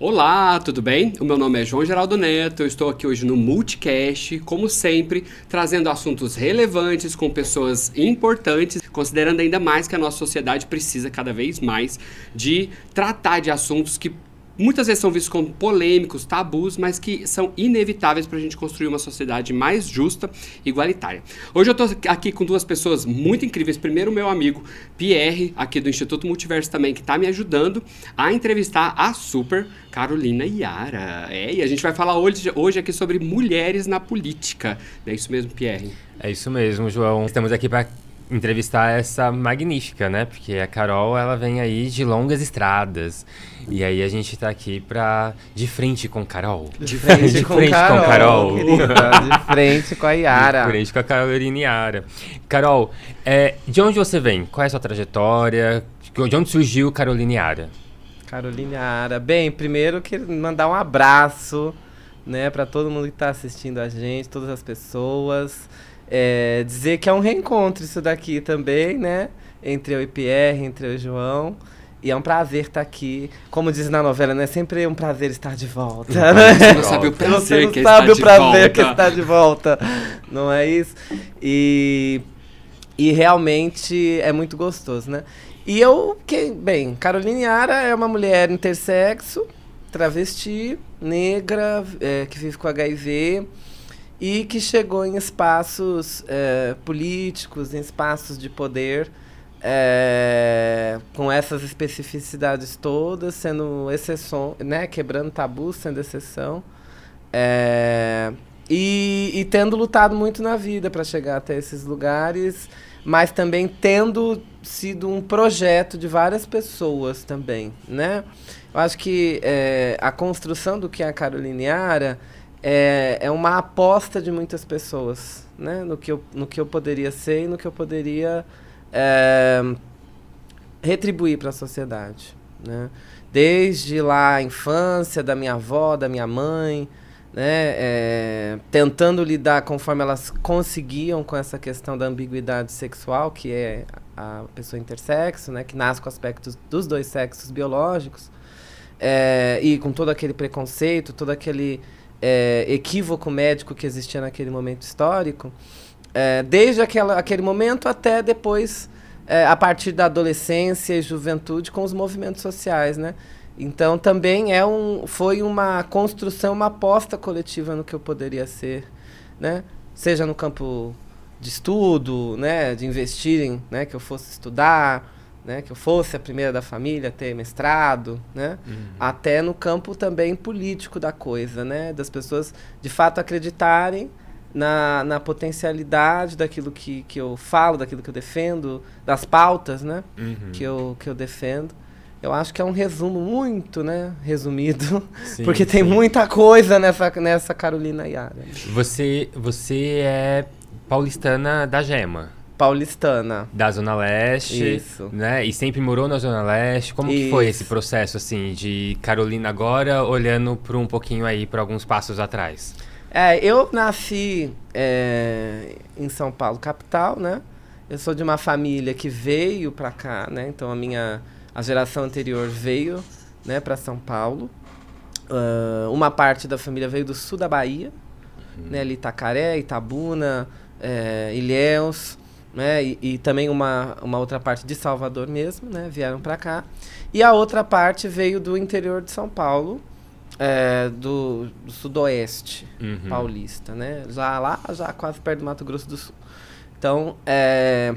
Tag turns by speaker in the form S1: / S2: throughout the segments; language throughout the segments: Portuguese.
S1: Olá, tudo bem? O meu nome é João Geraldo Neto, eu estou aqui hoje no Multicast, como sempre, trazendo assuntos relevantes com pessoas importantes, considerando ainda mais que a nossa sociedade precisa cada vez mais de tratar de assuntos que muitas vezes são vistos como polêmicos, tabus, mas que são inevitáveis para a gente construir uma sociedade mais justa e igualitária. Hoje eu estou aqui com duas pessoas muito incríveis. Primeiro, meu amigo Pierre, aqui do Instituto Multiverso também, que está me ajudando a entrevistar a super Carolina Yara. É, e a gente vai falar hoje, hoje aqui sobre mulheres na política. É isso mesmo, Pierre?
S2: É isso mesmo, João. Estamos aqui para entrevistar essa magnífica, né? Porque a Carol, ela vem aí de longas estradas. E aí a gente tá aqui pra... De frente com Carol.
S3: De frente, de com, frente Carol, com Carol. de frente com a Yara.
S2: De frente com a Carolina Yara. Carol, é, de onde você vem? Qual é a sua trajetória? De onde surgiu Carolina Yara?
S3: Carolina Yara. Bem, primeiro quero mandar um abraço, né, para todo mundo que tá assistindo a gente, todas as pessoas. É, dizer que é um reencontro isso daqui também, né? Entre eu e Pierre, entre eu e João. E é um prazer estar aqui. Como diz na novela, né? Sempre é um prazer estar de volta. Né?
S1: Você não sabe o prazer
S3: Você
S1: que
S3: não sabe
S1: o
S3: prazer que está de volta. Não é isso? E, e realmente é muito gostoso, né? E eu, que, bem, Carolina Yara é uma mulher intersexo, travesti, negra, é, que vive com HIV e que chegou em espaços é, políticos, em espaços de poder, é, com essas especificidades todas, sendo exceção, né, quebrando tabus, sendo exceção, é, e, e tendo lutado muito na vida para chegar até esses lugares, mas também tendo sido um projeto de várias pessoas também, né? Eu acho que a construção do que é a Caroliniara é, é uma aposta de muitas pessoas, né? No que eu, no que eu poderia ser e no que eu poderia é, retribuir para a sociedade, né? Desde lá a infância da minha avó, da minha mãe, né? É, tentando lidar conforme elas conseguiam com essa questão da ambiguidade sexual, que é a pessoa intersexo, né? Que nasce com aspectos dos dois sexos biológicos. É, e com todo aquele preconceito, todo aquele é, equívoco médico que existia naquele momento histórico, é, desde aquela, aquele momento até depois, é, a partir da adolescência e juventude, com os movimentos sociais, né? Então também é um, foi uma construção, uma aposta coletiva no que eu poderia ser, né? Seja no campo de estudo, né, de investirem, né, que eu fosse estudar, né, que eu fosse a primeira da família a ter mestrado, né, uhum. até no campo também político da coisa, né, das pessoas de fato acreditarem na, na potencialidade daquilo que, que eu falo, daquilo que eu defendo, das pautas, né, uhum. que, eu, que eu defendo. Eu acho que é um resumo muito, né, resumido, sim, porque sim. tem muita coisa nessa, nessa Carolina Yara.
S2: Você, você é paulistana da Gema
S3: paulistana.
S2: Da Zona Leste.
S3: Isso.
S2: Né? E sempre morou na Zona Leste. Como Isso. que foi esse processo, assim, de Carolina agora, olhando para um pouquinho aí, para alguns passos atrás?
S3: É, eu nasci é, em São Paulo, capital, né? Eu sou de uma família que veio para cá, né? Então a minha a geração anterior veio, né, para São Paulo. Uh, uma parte da família veio do sul da Bahia, uhum. né, ali Itacaré, Itabuna, é, Ilhéus né? E, e, também uma, uma outra parte de Salvador mesmo, né? Vieram para cá. E a outra parte veio do interior de São Paulo, é, do, do, sudoeste uhum. paulista, né? Já lá, já quase perto do Mato Grosso do Sul. Então, é,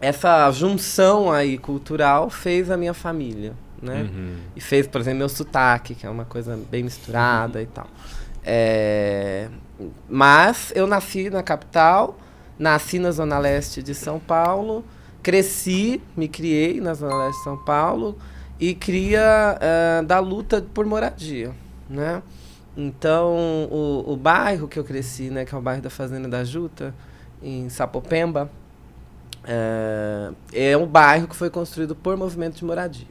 S3: essa junção aí cultural fez a minha família, né? Uhum. E fez, por exemplo, meu sotaque, que é uma coisa bem misturada uhum. e tal. É, mas eu nasci na capital, Nasci na Zona Leste de São Paulo, cresci, me criei na Zona Leste de São Paulo e cria uh, da luta por moradia, né? Então, o, o bairro que eu cresci, né, que é o bairro da Fazenda da Juta, em Sapopemba, uh, é um bairro que foi construído por movimento de moradia,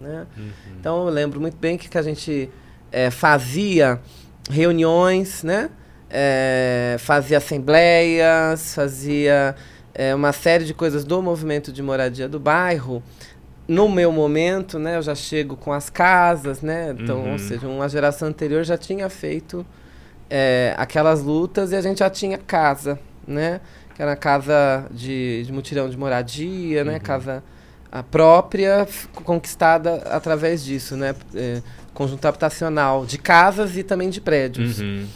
S3: né? Uhum. Então, eu lembro muito bem que, que a gente é, fazia reuniões, né? É, fazia assembleias, fazia é, uma série de coisas do movimento de moradia do bairro no meu momento, né, eu já chego com as casas, né? Então,
S2: Uhum.
S3: ou seja, uma geração anterior já tinha feito é, aquelas lutas e a gente já tinha casa, né? Que era casa de, de mutirão de moradia, né? Casa a própria conquistada através disso, né? É, conjunto habitacional de casas e também de prédios.
S2: Uhum.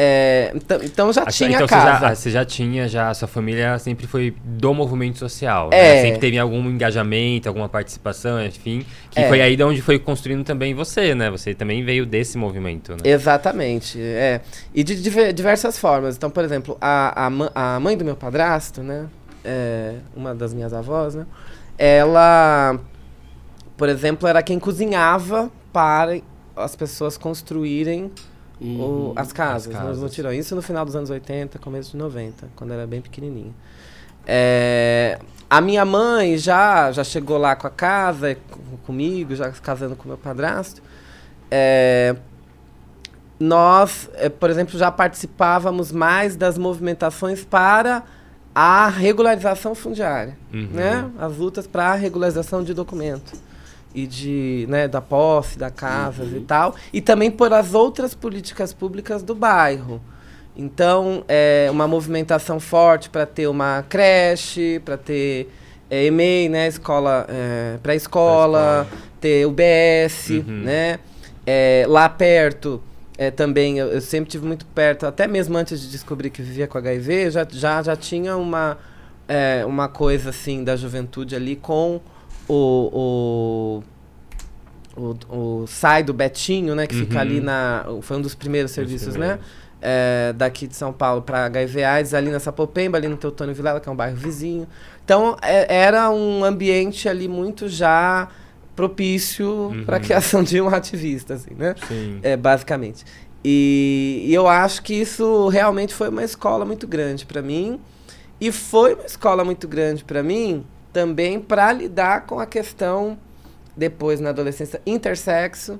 S3: É, então, então já
S2: Ah,
S3: tinha
S2: então
S3: casa.
S2: Você já, ah, você já tinha, já, a sua família sempre foi do movimento social.
S3: É.
S2: Né? Sempre teve algum engajamento, alguma participação, enfim. Que
S3: É.
S2: foi aí de onde foi construindo também você, né? Você também veio desse movimento, né?
S3: Exatamente, é. E de diver- diversas formas. Então, por exemplo, a, a, a mãe do meu padrasto, né? é, uma das minhas avós, né? Ela, por exemplo, era quem cozinhava para as pessoas construírem o- as casas,
S2: casas.
S3: nos mutirões. Isso no final dos anos 80, começo de 90, quando era bem pequenininha. É, a minha mãe já, já chegou lá com a casa, com- comigo, já casando com meu padrasto. É, nós, é, por exemplo, já participávamos mais das movimentações para a regularização fundiária,
S2: Uhum.
S3: né? As lutas para a regularização de documento e de, né, da posse, da casa e tal, e também por as outras políticas públicas do bairro. Então, é uma movimentação forte para ter uma creche, para ter é, EMEI, né, escola é, pré-escola, ter UBS,
S2: Uhum.
S3: né? É, lá perto, é, também, eu, eu sempre tive muito perto, até mesmo antes de descobrir que vivia com HIV, já, já, já tinha uma, é, uma coisa assim da juventude ali com o, o, o, o SAI do Betinho, né? Que fica
S2: Uhum.
S3: ali na. Foi um dos primeiros serviços, né? é, daqui de São Paulo para HIV AIDS, ali na Sapopemba, ali no Teutônio Vilela, que é um bairro vizinho. Então, é- era um ambiente ali muito já propício para a
S2: Uhum.
S3: criação de um ativista, assim, né?
S2: Sim.
S3: É, basicamente. E, e eu acho que isso realmente foi uma escola muito grande para mim. E foi uma escola muito grande para mim também para lidar com a questão, depois na adolescência, intersexo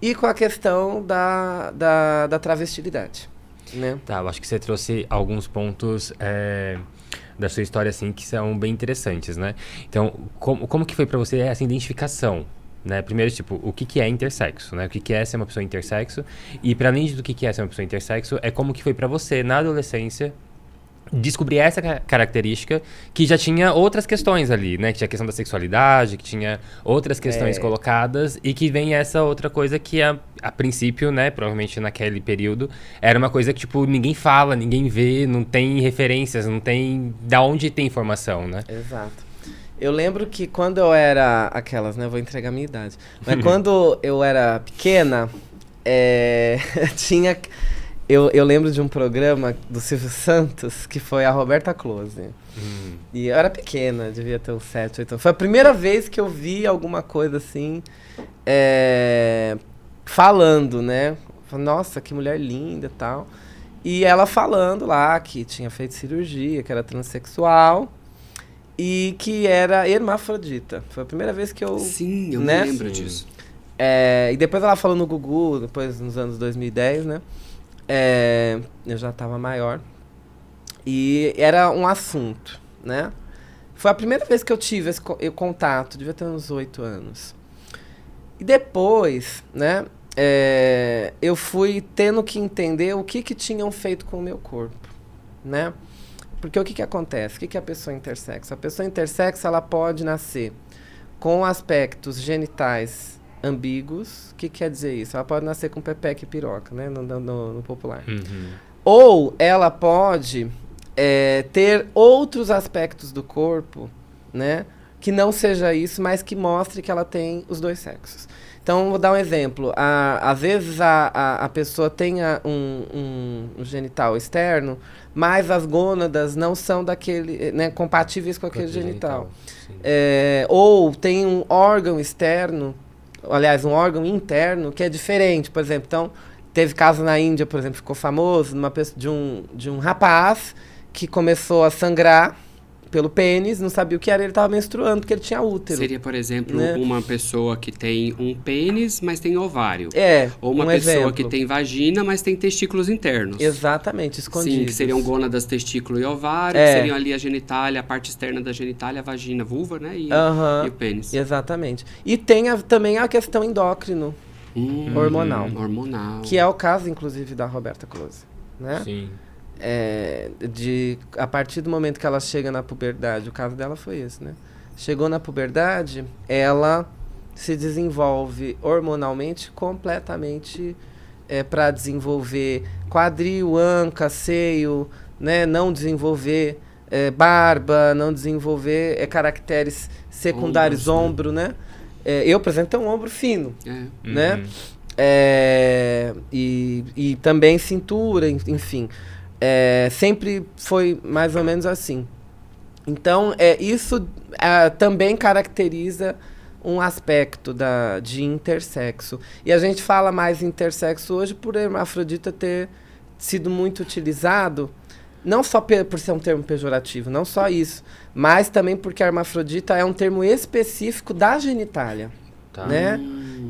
S3: e com a questão da, da, da travestilidade. Né?
S2: Tá, eu acho que você trouxe alguns pontos é, da sua história, assim, que são bem interessantes, né? Então, como, como que foi pra você essa identificação? Né? Primeiro, tipo, o que, que é intersexo, né? O que, que é ser uma pessoa intersexo? E para além do que, que é ser uma pessoa intersexo, é como que foi pra você, na adolescência, descobrir essa ca- característica que já tinha outras questões ali, né? Que tinha a questão da sexualidade, que tinha outras questões
S3: É.
S2: colocadas e que vem essa outra coisa que a, a princípio, né, provavelmente naquele período, era uma coisa que tipo ninguém fala, ninguém vê, não tem referências, não tem da onde tem informação, né?
S3: Exato. Eu lembro que quando eu era. Aquelas, né? Vou entregar a minha idade. Mas quando eu era pequena, é, tinha. Eu, eu lembro de um programa do Silvio Santos que foi a Roberta Close.
S2: Hum.
S3: E eu era pequena, devia ter uns 7, 8 anos. Foi a primeira vez que eu vi alguma coisa assim. é, falando, né? Nossa, que mulher linda e tal. E ela falando lá que tinha feito cirurgia, que era transexual e que era hermafrodita. Foi a primeira vez que eu.
S1: Sim, eu
S3: Né?
S1: me lembro disso.
S3: É, e depois ela falou no Gugu, depois nos anos 2010, né? É, eu já estava maior. E era um assunto, né? Foi a primeira vez que eu tive esse eu contato, devia ter uns oito anos. E depois, né? é, eu fui tendo que entender o que, que tinham feito com o meu corpo, né? Porque o que, que acontece? O que, que é a pessoa intersexo? A pessoa intersexo, ela pode nascer com aspectos genitais ambíguos. O que quer dizer isso? Ela pode nascer com pepeca e piroca, né? No, no- no- popular.
S2: Uhum.
S3: Ou ela pode é, ter outros aspectos do corpo, né? Que não seja isso, mas que mostre que ela tem os dois sexos. Então, vou dar um exemplo. A, às vezes a, a, a pessoa tem a- um, um- genital externo, mas as gônadas não são daquele, né, compatíveis com aquele genital.
S2: Sim.
S3: É, ou tem um órgão externo, aliás, um órgão interno que é diferente, por exemplo. Então, teve caso na Índia, por exemplo, ficou famoso numa de, um, de um rapaz que começou a sangrar, pelo pênis, não sabia o que era, ele estava menstruando porque ele tinha útero.
S1: Seria, por exemplo,
S3: Né?
S1: uma pessoa que tem um pênis, mas tem ovário.
S3: É,
S1: Ou uma
S3: um
S1: pessoa
S3: exemplo.
S1: que tem vagina, mas tem testículos internos.
S3: Exatamente, escondidos.
S1: Sim, que seriam gônadas, testículo e ovário,
S3: É.
S1: que seriam ali a genitália, a parte externa da genitália, a vagina, a vulva, né? E,
S3: Aham.
S1: e o pênis.
S3: Exatamente. E tem a- também a questão endócrino,
S1: Hum,
S3: hormonal.
S1: Hormonal.
S3: que é o caso, inclusive, da Roberta Close. Né?
S2: Sim.
S3: É, de, a partir do momento que ela chega na puberdade, o caso dela foi esse, né? Chegou na puberdade, ela se desenvolve hormonalmente completamente para desenvolver quadril, anca, seio, né? Não desenvolver é, barba, não desenvolver é, caracteres secundários,
S1: Ombros,
S3: ombro, né? É, eu, por exemplo, tenho um ombro fino
S1: É.
S3: né?
S2: Uhum.
S3: É, e, e também cintura, en- enfim. É, sempre foi mais ou menos assim. Então, é, isso ah, também caracteriza um aspecto da, de intersexo. E a gente fala mais intersexo hoje por hermafrodita ter sido muito utilizado, não só por ser um termo pejorativo, não só isso, mas também porque hermafrodita é um termo específico da genitália
S2: Tá.
S3: né?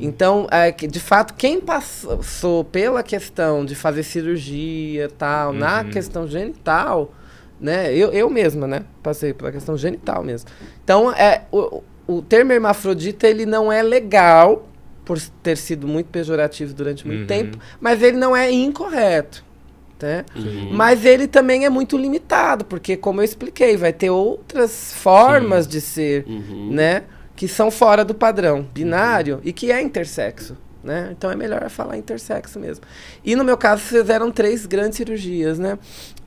S3: Então, é, que, de fato, quem passou pela questão de fazer cirurgia tal, na
S2: Uhum.
S3: questão genital, né? Eu, eu mesma, né? Passei pela questão genital mesmo. Então, é, o, o termo hermafrodita, ele não é legal, por ter sido muito pejorativo durante muito
S2: Uhum.
S3: tempo, mas ele não é incorreto. Né?
S1: Uhum.
S3: Mas ele também é muito limitado, porque, como eu expliquei, vai ter outras formas de ser
S1: Uhum.
S3: né? Que são fora do padrão binário e que é intersexo, né? Então é melhor falar intersexo mesmo. E no meu caso fizeram três grandes cirurgias, né?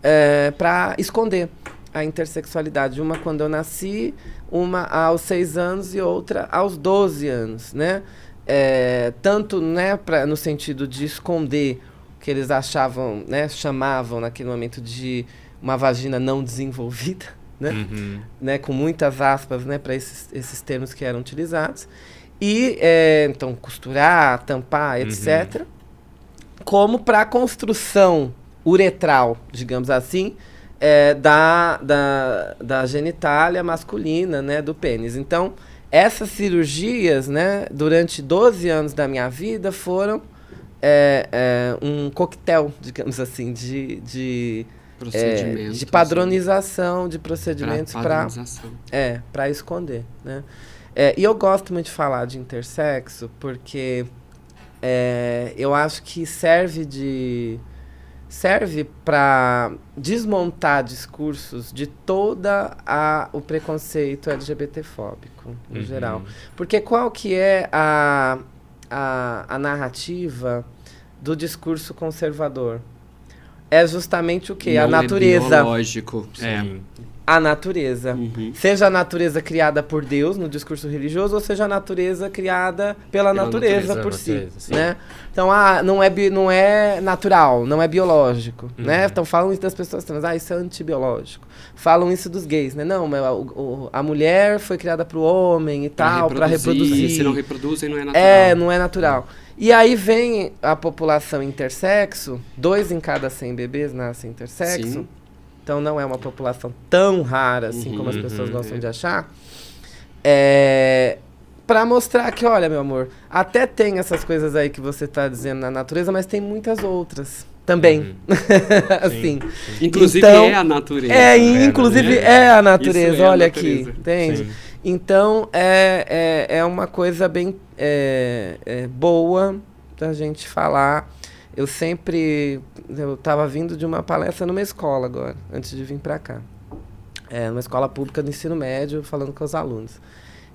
S3: É, para esconder a intersexualidade. Uma quando eu nasci, uma aos seis anos e outra aos 12 anos, né? É, tanto né, pra, no sentido de esconder o que eles achavam, né, chamavam naquele momento de uma vagina não desenvolvida, né?
S2: Uhum.
S3: né, com muitas aspas, né, para esses, esses termos que eram utilizados. E, é, então, costurar, tampar, etc. Como para a construção uretral, digamos assim, é, da, da, da genitália masculina, né, do pênis. Então, essas cirurgias, né, durante 12 anos da minha vida, foram é, é, um coquetel, digamos assim, de, de, é, de padronização de procedimentos para é, para esconder, né? É, e eu gosto muito de falar de intersexo porque é, eu acho que serve de serve para desmontar discursos de toda a o preconceito LGBTfóbico no
S2: Uhum.
S3: geral, porque qual que é a, a, a narrativa do discurso conservador? É justamente o que? A
S1: é
S3: natureza.
S1: biológico. É.
S3: A natureza.
S1: Uhum.
S3: Seja a natureza criada por Deus no discurso religioso, ou seja a natureza criada pela,
S1: Pela
S3: natureza,
S2: natureza,
S3: por
S2: natureza,
S3: si,
S2: sim.
S3: né? Então, ah, não é, bi- não é natural, não é biológico, né? Então falam isso das pessoas trans, ah, isso é antibiológico. Falam isso dos gays, né? Não, mas a, o- a mulher foi criada pro homem e tal, para reproduzir.
S1: Se não reproduzem, não é natural.
S3: É, não é natural. E aí vem a população intersexo, dois em cada 100 bebês nascem intersexo.
S1: Sim.
S3: Então não é uma população tão rara assim
S1: Uhum,
S3: como as pessoas
S2: uhum,
S3: gostam
S1: é.
S3: de achar. É, para mostrar que, olha, meu amor, até tem essas coisas aí que você tá dizendo na natureza, mas tem muitas outras também.
S2: Uhum.
S3: assim.
S1: Inclusive
S3: Então,
S1: é a natureza.
S3: É,
S1: né?
S3: inclusive
S1: É.
S3: é a
S1: Isso
S3: natureza,
S1: é a
S3: olha
S1: natureza.
S3: aqui, entende?
S2: Sim.
S3: Então é, é, é uma coisa bem é, é, boa da gente falar. Eu sempre. Eu estava vindo de uma palestra numa escola agora, antes de vir para cá. É, numa escola pública do ensino médio, falando com os alunos.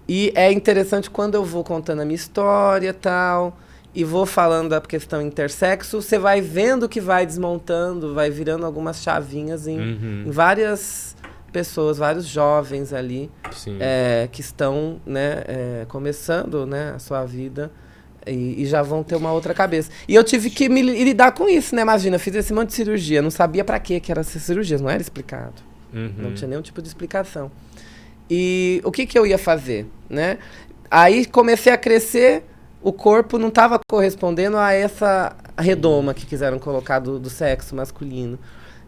S3: E é interessante quando eu vou contando a minha história e tal, e vou falando da questão intersexo, você vai vendo que vai desmontando, vai virando algumas chavinhas em,
S2: Uhum.
S3: em várias pessoas, vários jovens ali é, que estão né, é, começando né, a sua vida e, e já vão ter uma outra cabeça. E eu tive que me li- lidar com isso, né? Imagina, fiz esse monte de cirurgia, não sabia pra que que era essas cirurgias, não era explicado.
S2: Uhum.
S3: Não tinha nenhum tipo de explicação. E o que, que eu ia fazer, né? Aí comecei a crescer, o corpo não estava correspondendo a essa redoma que quiseram colocar do, do sexo masculino.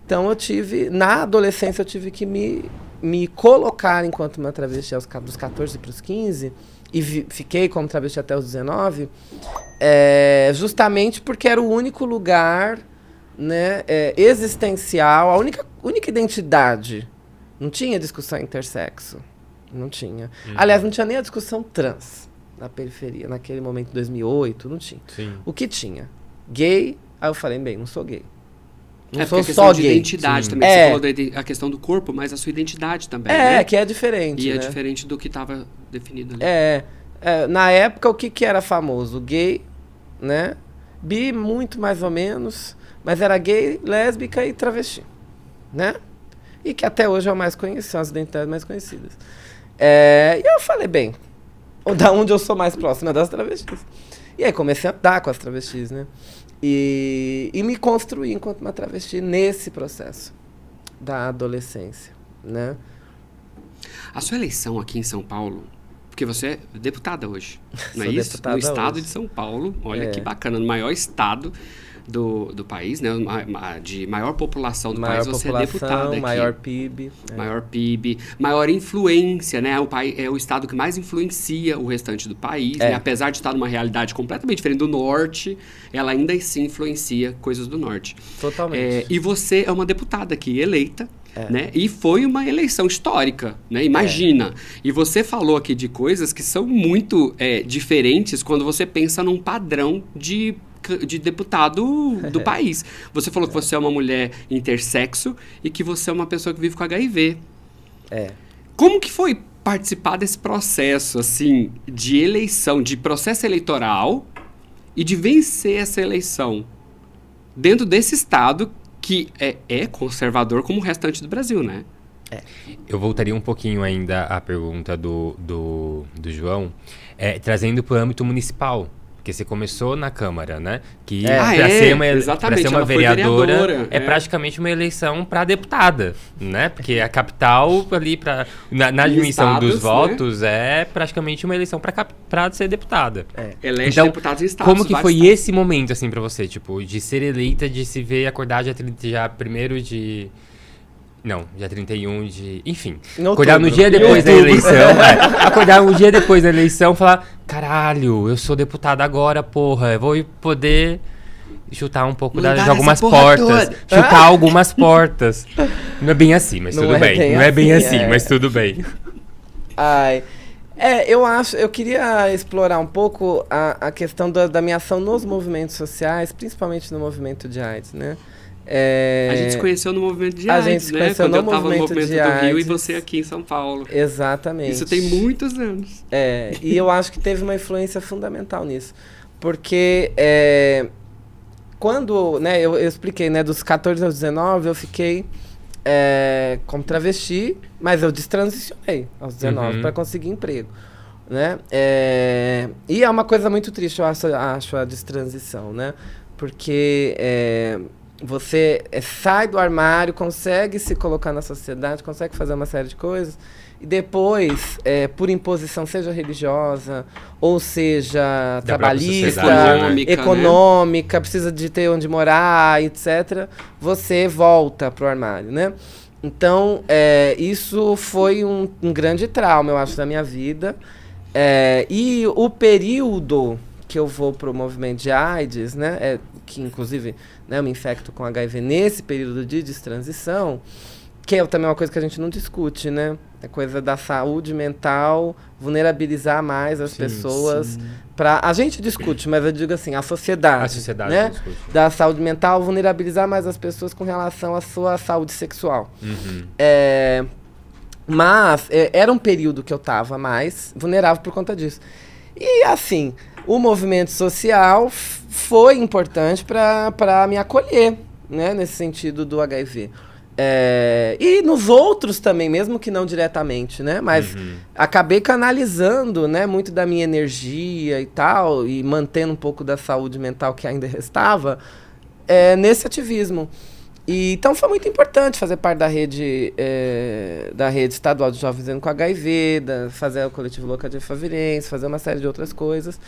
S3: Então eu tive, na adolescência eu tive que me, me colocar enquanto uma travesti aos, dos 14 para os 15 e vi- fiquei como travesti até os 19, é, justamente porque era o único lugar né, é, existencial, a única, única identidade. Não tinha discussão intersexo. Não tinha. Aliás, não tinha nem a discussão trans na periferia. Naquele momento, 2008, não tinha.
S2: Sim.
S3: O que tinha? Gay. Aí eu falei, bem, não sou gay. Não
S1: é
S3: sou só
S1: questão de
S3: gay.
S1: identidade
S2: Sim.
S1: também.
S3: É.
S1: Você falou da a questão do corpo, mas a sua identidade também,
S3: É,
S1: né?
S3: que é diferente.
S1: E é
S3: né?
S1: diferente do que estava definido ali.
S3: É, é, na época, o que, que era famoso? Gay, né? Bi, muito mais ou menos. Mas era gay, lésbica e travesti. Né? E que até hoje é o mais conhecido, são as identidades mais conhecidas. É, e eu falei, bem, da onde eu sou mais próxima das travestis. E aí comecei a andar com as travestis, né? E, e me construir enquanto uma travesti nesse processo da adolescência, né?
S1: A sua eleição aqui em São Paulo, porque você é deputada hoje, não é
S3: Sou
S1: isso? No estado
S3: hoje.
S1: de São Paulo, olha
S3: É.
S1: que bacana, no maior estado do, do país, né? De maior população do
S3: maior
S1: país, você é deputada aqui.
S3: maior PIB. é.
S1: Maior PIB, maior influência, né? O pai é o estado que mais influencia o restante do país,
S3: É.
S1: né? Apesar de estar numa realidade completamente diferente do norte, ela ainda assim influencia coisas do norte.
S3: Totalmente.
S1: É, e você é uma deputada aqui eleita, né? E foi uma eleição histórica, né? Imagina. E você falou aqui de coisas que são muito é, diferentes quando você pensa num padrão de de deputado do país. Você falou que você é uma mulher intersexo e que você é uma pessoa que vive com HIV.
S3: É.
S1: Como que foi participar desse processo, assim, de eleição, de processo eleitoral e de vencer essa eleição dentro desse estado que é, é conservador como o restante do Brasil, né?
S2: Eu voltaria um pouquinho ainda à pergunta do, do, do João, é, trazendo para o âmbito municipal. Porque você começou na Câmara, né? Que
S3: É.
S1: Ah,
S2: para
S1: é,
S2: ser uma, pra
S1: exatamente,
S2: ser uma vereadora,
S1: vereadora,
S2: é,
S1: é.
S2: praticamente uma eleição para deputada, né? Porque a capital ali para na, na
S1: Em
S2: dimensão
S1: estados,
S2: dos
S1: né?
S2: votos é praticamente uma eleição para ser deputada.
S1: Elege
S2: Então,
S1: deputados em estados.
S2: Como que foi
S1: estados.
S2: esse momento, assim, pra você? Tipo, de ser eleita, de se ver acordar 30, já primeiro de... Não, dia 31 de... Enfim,
S3: Em
S2: acordar no
S3: outubro.
S2: dia depois da
S3: outubro.
S2: eleição. é, acordar um dia depois da eleição e falar... Caralho, eu sou deputada agora, porra. Eu vou poder chutar um pouco da, de algumas portas.
S1: toda.
S2: Chutar algumas portas. Não é bem assim, mas
S3: Não
S2: tudo
S3: é
S2: bem.
S3: bem
S2: Não é bem
S3: assim,
S2: assim,
S3: é.
S2: mas tudo bem.
S3: Ai. É, eu acho, eu queria explorar um pouco a, a questão da, da minha ação nos movimentos sociais, principalmente no movimento de AIDS, né? É,
S1: A gente se conheceu no movimento de
S3: A
S1: AIDS,
S3: gente se
S1: né?
S3: conheceu
S1: Quando
S3: no
S1: eu tava no
S3: movimento
S1: do Rio e você aqui em São Paulo.
S3: Exatamente.
S1: Isso tem muitos anos.
S3: É, e eu acho que teve uma influência fundamental nisso. Porque é, quando, né, eu, eu expliquei, né, dos 14 aos 19, eu fiquei é, como travesti, mas eu destransicionei aos 19
S2: Uhum.
S3: para conseguir emprego. Né? É, e é uma coisa muito triste, eu acho, acho a destransição, né? Porque é, você é, sai do armário, consegue se colocar na sociedade, consegue fazer uma série de coisas, e depois, é, por imposição, seja religiosa, ou seja
S2: Da
S3: trabalhista,
S2: sociedade, né?
S1: Econômica, né?
S3: econômica, precisa de ter onde morar, etc., você volta pro armário, né? Então, é, isso foi um, um grande trauma, eu acho, da minha vida. É, e o período que eu vou pro movimento de AIDS, né, é, que inclusive né, eu me infecto com HIV nesse período de destransição, que é também uma coisa que a gente não discute, né? É coisa da saúde mental, vulnerabilizar mais as
S2: Sim,
S3: pessoas. Pra, a gente discute, mas eu digo assim, a sociedade.
S2: A sociedade
S3: né?
S2: discute.
S3: Da saúde mental, vulnerabilizar mais as pessoas com relação à sua saúde sexual.
S2: Uhum.
S3: É, mas é, era um período que eu estava mais vulnerável por conta disso. E assim, o movimento social foi importante para me acolher, né, nesse sentido do HIV. É, e nos outros também, mesmo que não diretamente, né? Mas
S2: Uhum.
S3: acabei canalizando, né, muito da minha energia e tal, e mantendo um pouco da saúde mental que ainda restava, é, nesse ativismo. E, então foi muito importante fazer parte da rede, é, da rede estadual de jovens com HIV, da, fazer o coletivo local de Favirense, fazer uma série de outras coisas.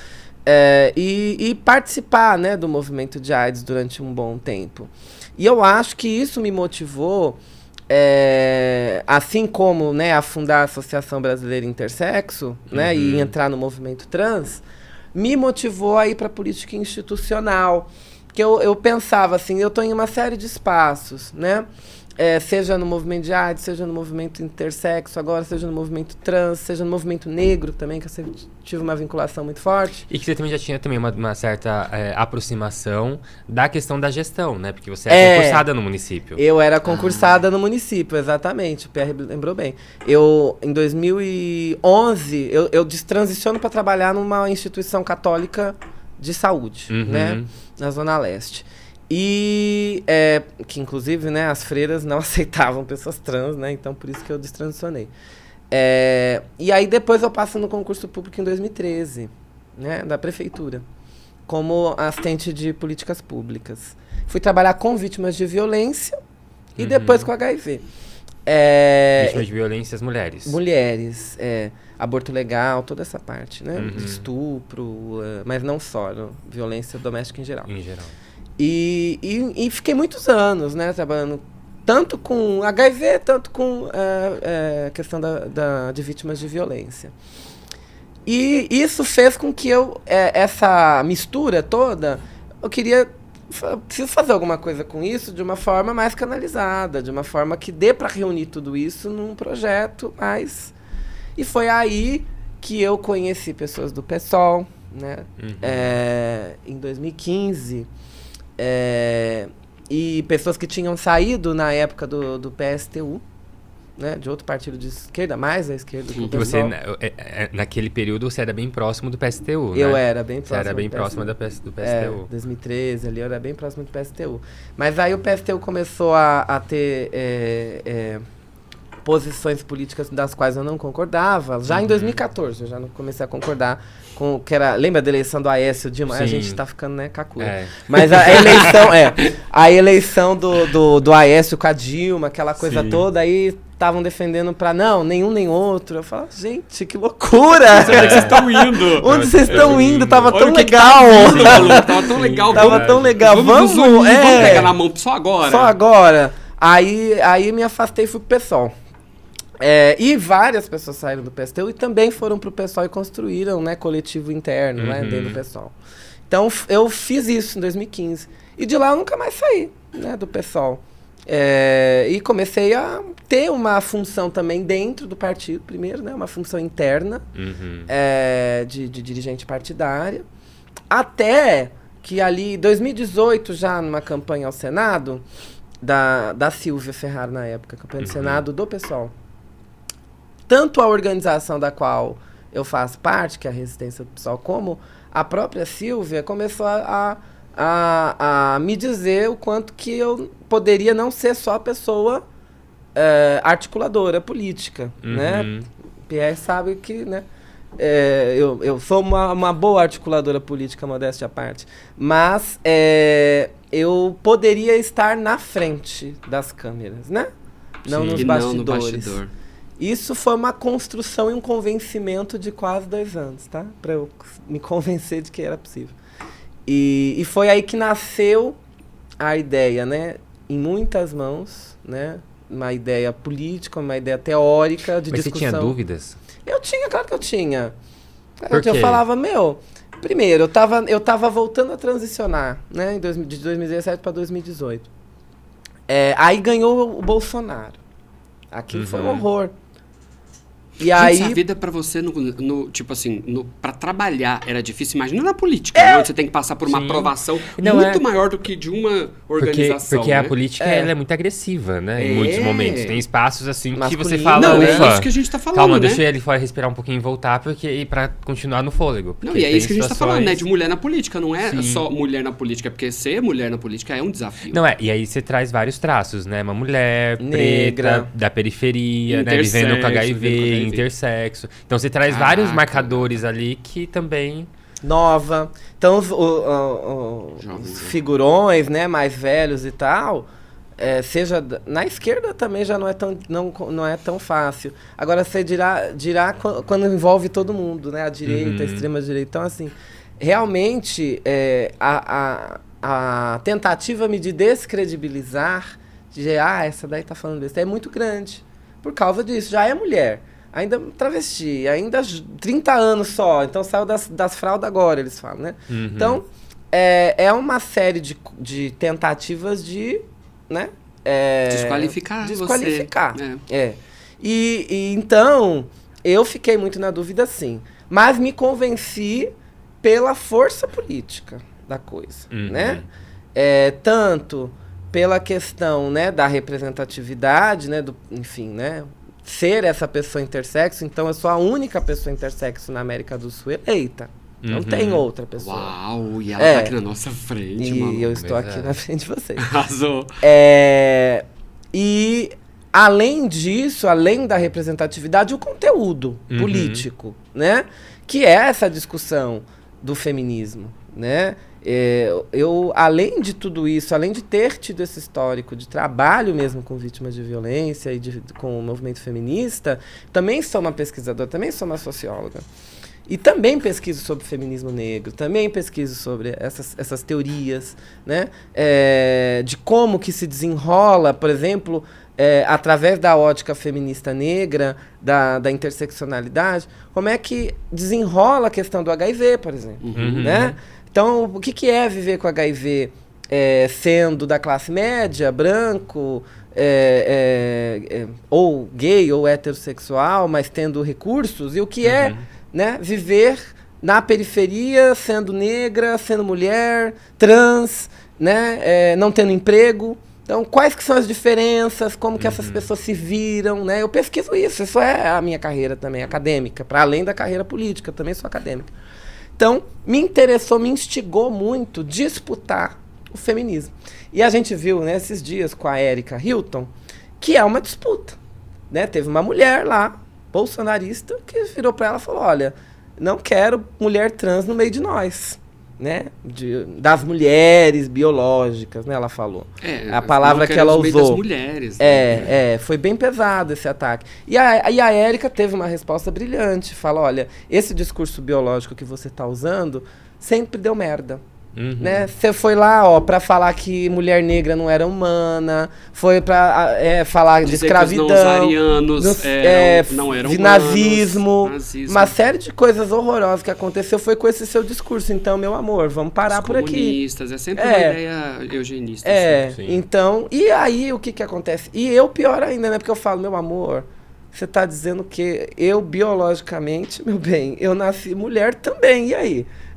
S3: É, e, e, participar né, do movimento de AIDS durante um bom tempo. E eu acho que isso me motivou, é, assim como né, a fundar a Associação Brasileira Intersexo né, e
S2: Uhum.
S3: entrar no movimento trans, me motivou a ir para a política institucional. Que eu, eu pensava assim, eu estou em uma série de espaços, né? É, seja no movimento de AIDS, seja no movimento intersexo, agora seja no movimento trans, seja no movimento negro também, que eu sempre tive uma vinculação muito forte.
S2: E que você também já tinha também uma, uma certa é, aproximação da questão da gestão, né? Porque você é,
S3: É.
S2: concursada no município.
S3: Eu era concursada no município, exatamente. O Pierre lembrou bem. Eu, em 2011, eu, eu destransiciono para trabalhar numa instituição católica de saúde,
S2: Uhum.
S3: né? Na Zona Leste. E é, que inclusive, né, as freiras não aceitavam pessoas trans, né? Então por isso que eu destransicionei. É, e aí depois eu passo no concurso público em 2013, né, da prefeitura, como assistente de políticas públicas. Fui trabalhar com vítimas de violência e
S2: Uhum.
S3: depois com HIV. É,
S2: Vítimas de violências mulheres.
S3: mulheres, é, aborto legal, toda essa parte, né?
S2: Uhum.
S3: Estupro, é, mas não só, violência doméstica em geral.
S2: Em geral.
S3: E, e, e fiquei muitos anos, né, trabalhando tanto com HIV, tanto com é, é, questão da, da- de vítimas de violência. E isso fez com que eu, é, essa mistura toda, eu queria, preciso fazer alguma coisa com isso de uma forma mais canalizada, de uma forma que dê para reunir tudo isso num projeto mais... E foi aí que eu conheci pessoas do PSOL, né,
S2: Uhum.
S3: é, em 2015. É, e pessoas que tinham saído na época do, do PSTU, né, de outro partido de esquerda, mais à esquerda que
S2: você, na- é- é- naquele período, você era bem próximo do PSTU,
S3: Eu
S2: né?
S3: era bem
S2: Você
S3: próximo.
S2: era bem
S3: do
S2: próximo PS do
S3: É,
S2: PSTU.
S3: 2013 ali, eu era bem próximo do PSTU. Mas aí o PSTU começou a, a ter é, é, posições políticas das quais eu não concordava. Já em
S2: Uhum.
S3: 2014 eu já não comecei a concordar com o que era. Lembra da eleição do Aécio Dilma? A
S2: Sim.
S3: gente tá ficando, né, cacura.
S2: É.
S3: Mas a, a eleição, é. A eleição do, do, do Aécio com a Dilma, aquela coisa
S2: Sim.
S3: toda, aí estavam defendendo pra não, nenhum nem outro. Eu falava, gente, que loucura!
S1: Onde é vocês estão indo?
S3: Onde vocês estão indo? Tava tão
S1: o que que
S3: legal!
S1: Tava tão legal.
S3: Tava
S1: vamos,
S3: tão legal.
S1: vamos,
S3: Vamos,
S1: unir,
S3: é.
S1: vamos pegar na mão só agora.
S3: Só agora. Aí, aí me afastei e fui pro PSOL. É, e várias pessoas saíram do PSTU e também foram pro PSOL e construíram, né, coletivo interno, né,
S2: Uhum.
S3: dentro do PSOL. Então, f- eu fiz isso em 2015. E de lá eu nunca mais saí, né, do PSOL. É, e comecei a ter uma função também dentro do partido, primeiro, né, uma função interna
S2: Uhum.
S3: é, de, de dirigente partidária. Até que ali, em 2018, já numa campanha ao Senado, da, da Silvia Ferraro na época, campanha do
S2: Uhum.
S3: Senado do PSOL. Tanto a organização da qual eu faço parte, que é a Resistência do PSOL, como a própria Silvia começou a, a, a me dizer o quanto que eu poderia não ser só a pessoa é, articuladora política, né?
S2: Uhum.
S3: Pierre sabe que, né? é, eu, eu sou uma, uma boa articuladora política, modéstia à parte. Mas é, eu poderia estar na frente das câmeras, né? Não
S2: Sim.
S3: nos
S1: E não no
S3: bastidores.
S1: bastidor.
S3: Isso foi uma construção e um convencimento de quase dois anos, tá? Pra eu me convencer de que era possível. E, e foi aí que nasceu a ideia, né? Em muitas mãos, né? Uma ideia política, uma ideia teórica de
S2: Mas você
S3: discussão.
S2: tinha dúvidas?
S3: Eu tinha, claro que eu tinha.
S2: Por
S3: eu falava, meu, primeiro, eu tava, eu tava voltando a transicionar, né, em dois, de 2017 para 2018. É, aí ganhou o Bolsonaro. Aquilo foi um
S2: Uhum.
S3: horror. E
S1: Gente,
S3: aí,
S1: a vida pra você, no, no- tipo assim, no, pra trabalhar era difícil. Imagina na política, né, onde você tem que passar por uma
S2: Sim.
S1: aprovação
S2: Não,
S1: muito
S2: é-
S1: maior do que de uma
S2: Porque,
S1: organização.
S2: porque
S1: né?
S2: a política
S3: É.
S2: ela é muito agressiva, né? Em
S1: É.
S2: muitos momentos. Tem espaços assim que você
S3: Masculino.
S2: fala,
S1: Não, é isso que a gente tá falando,
S2: calma,
S1: né?
S2: deixa ele fora respirar um pouquinho e voltar porque, e pra continuar no fôlego.
S1: Não,
S2: porque
S1: e é isso que a gente tá falando, né? De mulher na política. Não é
S2: Sim.
S1: só mulher na política, porque ser mulher na política é um desafio.
S2: Não é, e aí você traz vários traços, né? Uma mulher
S3: Negra.
S2: preta, da periferia, né?
S1: Intersexo,
S2: Vivendo com HIV,
S1: vivendo com HIV.
S2: Intersexo. Então você traz
S1: Caraca.
S2: vários marcadores ali que também.
S3: nova. Então, os, o- o- os figurões, né, mais velhos e tal, é, seja na esquerda também já não é tão, não, não é tão fácil. Agora você dirá, dirá qu- quando envolve todo mundo, né? A direita, a
S2: Uhum.
S3: extrema direita. Então, assim, realmente é, a, a, a tentativa me de descredibilizar, de dizer, ah, essa daí tá falando besteira, é muito grande. Por causa disso, já é mulher. Ainda travesti, ainda j- 30 anos só, então saiu das, das fraldas agora, eles falam, né?
S2: Uhum.
S3: Então, é, é uma série de, de tentativas de, né? é,
S1: Desqualificar você.
S3: Desqualificar.
S1: É.
S3: É. E, e então, eu fiquei muito na dúvida, sim. Mas me convenci pela força política da coisa,
S2: Uhum.
S3: né? É, tanto pela questão, né, da representatividade, né, do, enfim, né, ser essa pessoa intersexo, então eu sou a única pessoa intersexo na América do Sul eleita. Não
S2: Uhum.
S3: tem outra pessoa.
S1: Uau, e ela
S3: É.
S1: tá aqui na nossa frente,
S3: E eu estou aqui
S2: é.
S3: na frente de vocês.
S1: Arrasou.
S3: É, e além disso, além da representatividade, o conteúdo
S2: Uhum.
S3: político, né? Que é essa discussão do feminismo, né? É, eu, além de tudo isso, além de ter tido esse histórico de trabalho mesmo com vítimas de violência e de- com o movimento feminista, também sou uma pesquisadora, também sou uma socióloga. E também pesquiso sobre feminismo negro, também pesquiso sobre essas, essas teorias, né? É, de como que se desenrola, por exemplo, é, através da ótica feminista negra, da, da interseccionalidade, como é que desenrola a questão do HIV, por exemplo,
S2: Uhum.
S3: né? Então, o que, que é viver com HIV é, sendo da classe média, branco, é, é, é, ou gay ou heterossexual, mas tendo recursos, e o que é
S2: Uhum.
S3: né, viver na periferia, sendo negra, sendo mulher, trans, né, é, não tendo emprego. Então, quais que são as diferenças, como que essas pessoas se viram, né? Eu pesquiso isso, isso é a minha carreira também, acadêmica, para além da carreira política, também sou acadêmica. Então, me interessou, me instigou muito disputar o feminismo. E a gente viu nesses dias com a Erika Hilton que é uma disputa. Né? Teve uma mulher lá, bolsonarista, que virou para ela e falou: Olha, não quero mulher trans no meio de nós. Né? De- das mulheres biológicas, né? Ela falou.
S1: É,
S3: A palavra que ela usou.
S1: Das mulheres. né?
S3: É, é, foi bem pesado esse ataque. E a, e a Érica teve uma resposta brilhante. Fala, olha, esse discurso biológico que você está usando sempre deu merda.
S2: Uhum.
S3: Né? Você foi lá, ó, para falar que mulher negra não era humana, foi para é, falar de
S1: Dizer
S3: escravidão,
S1: que os não arianos
S3: dos-
S1: eram,
S3: é,
S1: não eram
S3: de
S1: humanos,
S3: nazismo,
S1: nazismo.
S3: uma série de coisas horrorosas que aconteceu foi com esse seu discurso. Então, meu amor, vamos parar
S1: Os
S3: por aqui.
S1: comunistas, é sempre
S3: É.
S1: uma ideia eugenista.
S3: É,
S1: assim.
S2: Sim.
S3: então, e aí o que que acontece? E eu pior ainda, né? Porque eu falo, meu amor, você tá dizendo que eu biologicamente, meu bem, eu nasci mulher também, e aí?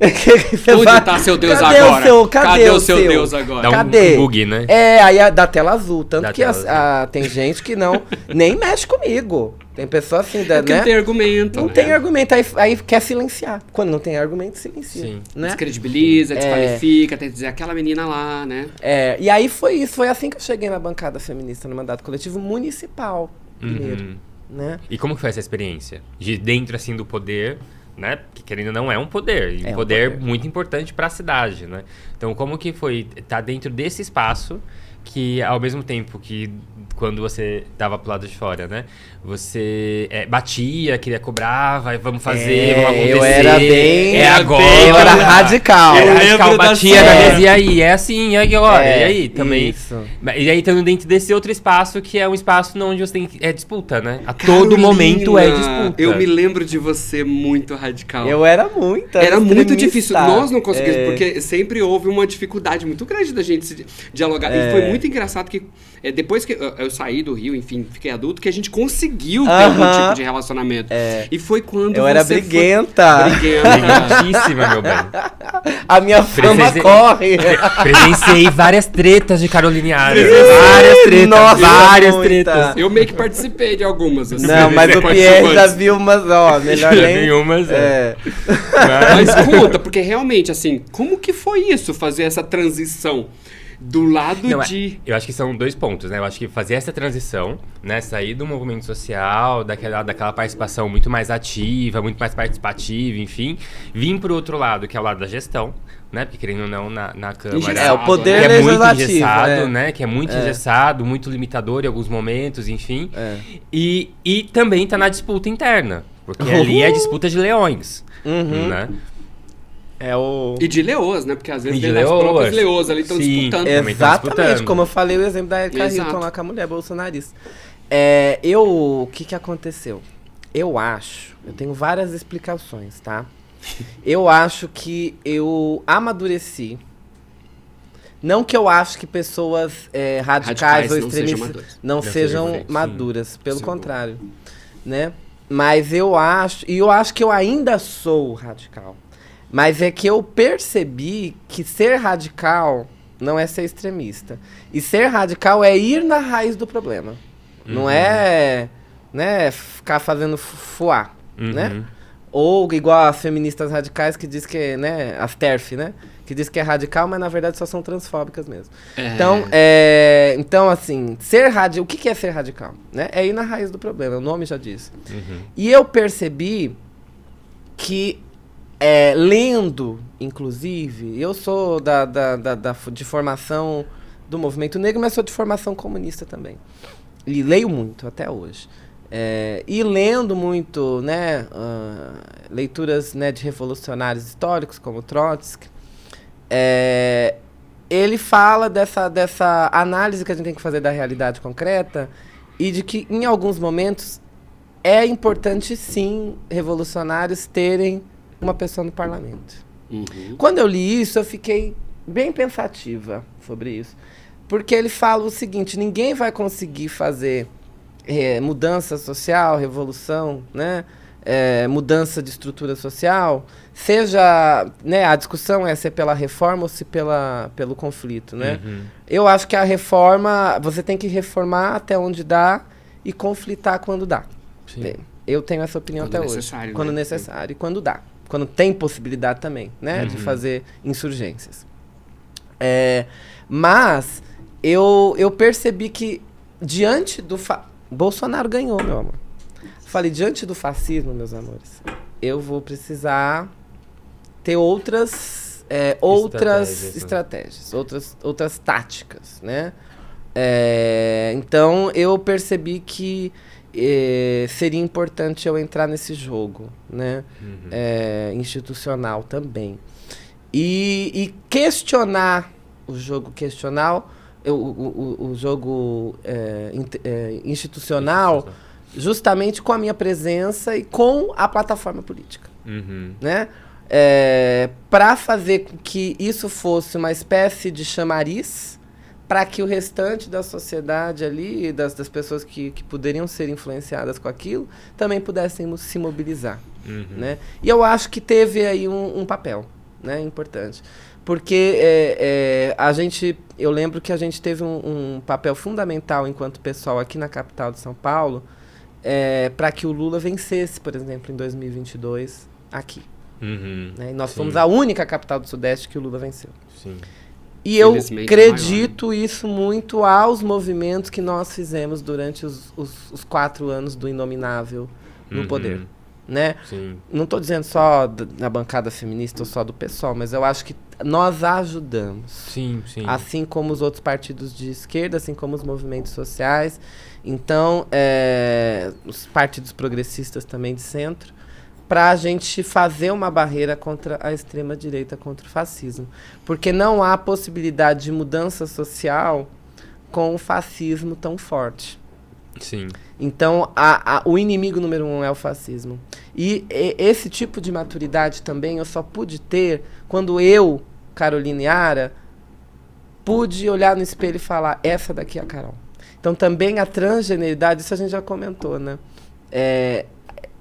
S1: Onde
S3: vai-
S1: tá seu Deus
S3: cadê
S1: agora?
S3: O seu, cadê,
S1: Cadê
S3: o
S1: o seu Deus agora?
S2: Dá um
S3: Cadê?
S2: bug, né?
S3: É, aí a, da tela azul. Tanto
S2: Da
S3: que as-
S2: tela
S3: a- tem gente que não nem mexe comigo. Tem pessoa assim, da,
S1: É porque
S3: né?
S1: não tem argumento.
S3: Não
S1: né?
S3: tem argumento, aí, aí quer silenciar. Quando não tem argumento, silencia.
S2: Sim.
S3: Né?
S1: Descredibiliza, desqualifica, tem que dizer aquela menina lá, né?
S3: É, e aí foi isso, foi assim que eu cheguei na bancada feminista no mandato coletivo municipal, primeiro,
S2: Uhum.
S3: Né?
S2: E como que foi essa experiência? De dentro, assim, do poder, né? Que querendo ou não é um poder. E
S3: É
S2: um poder,
S3: poder.
S2: muito importante para a cidade, né? Então, como que foi estar dentro desse espaço que, ao mesmo tempo que quando você tava pro lado de fora, né? Você é, batia, queria cobrar, vai, vamos fazer,
S3: É,
S2: vamos acontecer.
S3: eu era bem-
S2: É agora.
S1: bem-
S3: Eu era radical.
S2: Eu radical, batia mesa, e aí? É assim, e agora?
S3: É,
S2: e aí? Também.
S3: isso.
S2: E aí, estando dentro desse outro espaço, que é um espaço onde você tem que. É disputa, né? A todo
S1: Carolina,
S2: momento é disputa.
S1: Eu me lembro de você muito radical.
S3: Eu era muito.
S1: Era muito difícil. Nós não conseguimos,
S3: É.
S1: porque sempre houve uma dificuldade muito grande da gente se dialogar. E foi muito engraçado que é, depois que eu, eu saí do Rio, enfim, fiquei adulto, que a gente conseguiu ter algum
S3: Aham.
S1: tipo de relacionamento.
S3: É.
S1: E foi quando
S3: Eu era
S1: você foi-
S3: briguenta.
S1: Briguenta.
S2: Brilhantíssima, meu bem.
S3: A minha fama
S2: Presense-
S3: corre.
S2: Presenciei várias tretas de Caroline Aras. Várias tretas.
S3: Nossa,
S2: várias
S3: muita.
S2: tretas.
S1: Eu meio que participei de algumas. assim,
S3: Não, mas o. Pierre já viu umas, ó, melhor
S2: Já
S3: nem...
S2: umas, é.
S3: é.
S2: Mas-
S1: Mas conta, porque realmente, assim, como que foi isso, fazer essa transição do lado
S2: Não, é-
S1: de.
S2: Eu acho que são dois pontos, né? Eu acho que fazer essa transição, né? Sair do movimento social, daquela, daquela participação muito mais ativa, muito mais participativa, enfim. Vir pro outro lado, que é o lado da gestão, né? Porque querendo ou não, na, na Câmara.
S1: Engessado,
S3: É, o poder
S2: que é muito
S3: legislativo.
S2: engessado,
S3: é.
S2: né? Que é muito
S3: É.
S2: engessado, muito limitador em alguns momentos, enfim.
S3: É.
S2: E, e também tá na disputa interna. Porque ali é disputa de leões,
S3: Uhum.
S2: né?
S3: É o.
S1: E de leoas, né? Porque às vezes das
S2: leoas.
S1: próprias leoas ali estão disputando.
S2: Também tão
S3: Exatamente,
S2: disputando.
S3: como eu falei o exemplo da Erika. Hilton lá com a mulher bolsonarista. É, eu, o que que aconteceu? Eu acho, eu tenho várias explicações, tá? Eu acho que eu amadureci. Não que eu acho que pessoas é, radicais,
S1: Radicais
S3: ou
S1: não sejam
S3: extremistas
S1: maduras.
S3: não,
S2: Não
S3: sejam
S2: sejam, sim.
S3: maduras, pelo
S1: Sim.
S3: contrário, né? Mas eu acho, e eu acho que eu ainda sou radical. Mas é que eu percebi que ser radical não é ser extremista. E ser radical é ir na raiz do problema. Não
S2: Uhum.
S3: é, né, ficar fazendo fu- fuá, né?
S2: Uhum.
S3: Ou igual as feministas radicais que diz que, né, as TERF, né? Que diz que é radical, mas na verdade só são transfóbicas mesmo.
S1: É.
S3: Então, é, então assim, ser radical, o que que é ser radical? Né? É ir na raiz do problema, o nome já diz.
S2: Uhum.
S3: E eu percebi que, é, lendo, inclusive, eu sou da, da, da, da de formação do movimento negro, mas sou de formação comunista também. E leio muito até hoje. É, e lendo muito, né, ah, leituras né, de revolucionários históricos, como Trotsky, é, ele fala dessa, dessa análise que a gente tem que fazer da realidade concreta e de que, em alguns momentos, é importante, sim, revolucionários terem uma pessoa no parlamento.
S1: Uhum.
S3: Quando eu li isso, eu fiquei bem pensativa sobre isso. Porque ele fala o seguinte: ninguém vai conseguir fazer eh, mudança social, revolução, né? eh, mudança de estrutura social, seja. Né, a discussão é se é pela reforma ou se pela, pelo conflito. Né?
S2: Uhum.
S3: Eu acho que a reforma. Você tem que reformar até onde dá e conflitar quando dá.
S2: Sim.
S3: Eu tenho essa opinião
S1: Quando
S3: até hoje.
S1: necessário,
S3: Quando
S1: né?
S3: necessário e quando dá. Quando tem possibilidade também, né? De
S2: Uhum.
S3: fazer insurgências. É, mas eu, eu percebi que diante do... Fa... Bolsonaro ganhou, meu amor. Falei, diante do fascismo, meus amores, eu vou precisar ter outras... é, outras
S2: Estratégias, né?
S3: estratégias, outras, outras táticas, né? É, então eu percebi que eh, seria importante eu entrar nesse jogo, né?
S2: Uhum.
S3: É, institucional também. E, e questionar o jogo questional, o, o, o- jogo é, é, institucional, justamente com a minha presença e com a plataforma política
S2: Uhum.
S3: né? É, para fazer com que isso fosse uma espécie de chamariz para que o restante da sociedade ali, das, das pessoas que, que poderiam ser influenciadas com aquilo, também pudessem se mobilizar,
S2: Uhum.
S3: né? E eu acho que teve aí um, um papel, né, importante. Porque é, é, a gente, eu lembro que a gente teve um, um papel fundamental enquanto pessoal aqui na capital de São Paulo, para que o Lula vencesse, por exemplo, em 2022 aqui.
S2: Uhum.
S3: Né? E nós
S2: Sim.
S3: fomos a única capital do Sudeste que o Lula venceu.
S2: Sim.
S3: E eu
S1: Felizmente,
S3: acredito isso muito aos movimentos que nós fizemos durante os, os, os quatro anos do Inominável no
S2: Uhum.
S3: poder. Né?
S2: Sim.
S3: Não estou dizendo só da bancada feminista ou só do PSOL, mas eu acho que nós ajudamos.
S2: Sim, sim.
S3: Assim como os outros partidos de esquerda, assim como os movimentos sociais. Então, é, os partidos progressistas também de centro, para a gente fazer uma barreira contra a extrema-direita, contra o fascismo. Porque não há possibilidade de mudança social com o fascismo tão forte.
S2: Sim.
S3: Então, a- a- o inimigo número um é o fascismo. E, e- esse tipo de maturidade também eu só pude ter quando eu, Carolina Yara, pude olhar no espelho e falar: essa daqui é a Carol. Então, também a transgeneridade, isso a gente já comentou, né? É,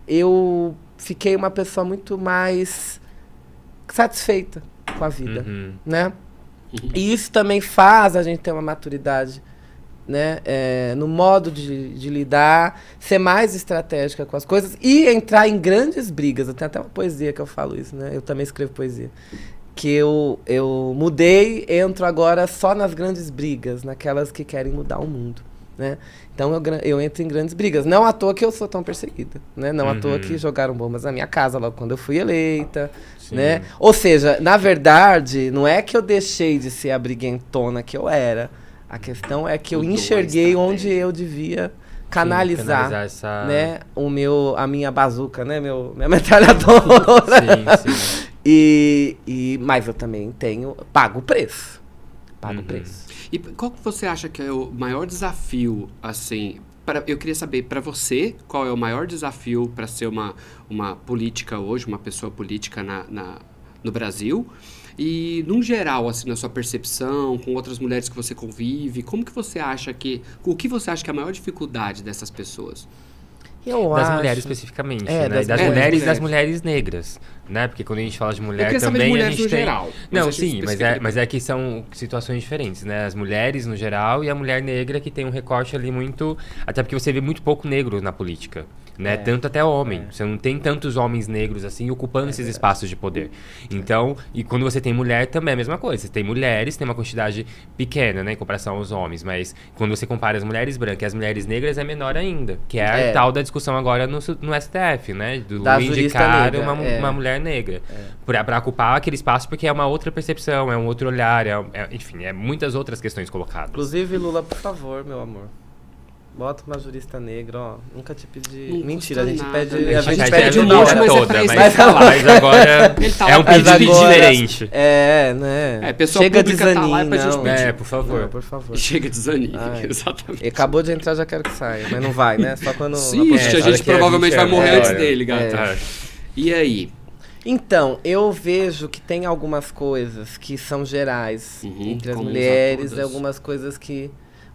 S3: eu fiquei uma pessoa muito mais satisfeita com a vida
S2: Uhum.
S3: né? E isso também faz a gente ter uma maturidade, né? É, no modo de, de lidar, ser mais estratégica com as coisas e entrar em grandes brigas. Eu tenho até uma poesia que eu falo isso, né? Eu também escrevo poesia. que eu, eu mudei, entro agora só nas grandes brigas, naquelas que querem mudar o mundo, né? Então eu, eu entro em grandes brigas. Não à toa que eu sou tão perseguida, né? Não à toa
S2: Uhum.
S3: que jogaram bombas na minha casa logo quando eu fui eleita,
S2: Sim.
S3: né? Ou seja, na verdade, não é que eu deixei de ser a briguentona que eu era. A questão é que eu
S1: Mudou a
S3: enxerguei onde eu devia
S2: Sim,
S3: canalizar,
S2: canalizar essa...
S3: né, o meu, a minha bazuca, né, meu, minha metralhadora.
S2: Sim, sim.
S3: E, e, mas eu também tenho, pago o preço. Pago o
S2: Uhum.
S3: preço.
S1: E qual que você acha que é o maior desafio, assim, para eu queria saber para você qual é o maior desafio para ser uma, uma política hoje, uma pessoa política na, na- no Brasil? E, num geral, assim, na sua percepção, com outras mulheres que você convive, como que você acha que... O que você acha que é a maior dificuldade dessas pessoas?
S3: Eu
S2: Das
S3: acho.
S2: mulheres especificamente,
S3: É,
S2: né?
S3: das
S2: Das,
S1: mulheres.
S2: mulheres
S1: É,
S2: e das mulheres negras, né? Porque quando a gente fala de mulher
S1: queria saber de
S2: também a
S1: mulheres
S2: gente
S1: no
S2: tem...
S1: geral.
S2: Não, sim, mas é, mas é que são situações diferentes, né? As mulheres no geral e a mulher negra que tem um recorte ali muito... Até porque você vê muito pouco negro na política, né?
S3: É.
S2: Tanto até homem. Você não tem tantos homens negros assim ocupando esses espaços de poder. Então, e quando você tem mulher também é a mesma coisa. Você tem mulheres, tem uma quantidade pequena, né? Em comparação aos homens. Mas quando você compara as mulheres brancas e as mulheres negras é menor ainda. Que é a
S3: É.
S2: tal da discussão agora no, no STF, né? Do
S3: Da
S2: indicar
S3: negra,
S2: uma,
S3: é.
S2: uma mulher negra. Pra, pra ocupar aquele espaço, porque é uma outra percepção, é um outro olhar, é, é- enfim, é muitas outras questões colocadas.
S3: Inclusive, Lula, por favor, meu amor. Bota uma jurista negra, ó. Nunca te pedi.
S1: Não
S3: Mentira, a gente
S1: nada,
S3: pede.
S1: né?
S3: A
S1: A
S3: gente
S1: gente
S3: pede um monte,
S1: monte,
S3: mas
S1: mas
S3: é
S1: é
S3: mas,
S1: tá lá.
S2: Mas agora
S1: tá
S2: é um pedido
S3: agora-
S2: diferente.
S3: É, né?
S1: É, pessoa
S3: Chega
S1: pública tá lá pra gente pedir.
S2: É, por favor.
S3: Não, por favor.
S1: Chega desanime,
S3: Ai.
S1: exatamente.
S3: Ele acabou de entrar, já quero que saia. Mas não vai, né? Só quando.
S1: Sim,
S2: É,
S1: a gente
S2: a
S1: provavelmente
S2: 20
S1: vai
S2: anos,
S1: morrer
S2: é,
S1: antes dele, gato.
S2: É.
S1: E aí?
S3: Então, eu vejo que tem algumas coisas que são gerais
S1: Uhum,
S3: entre as
S1: a
S3: mulheres, algumas coisas que.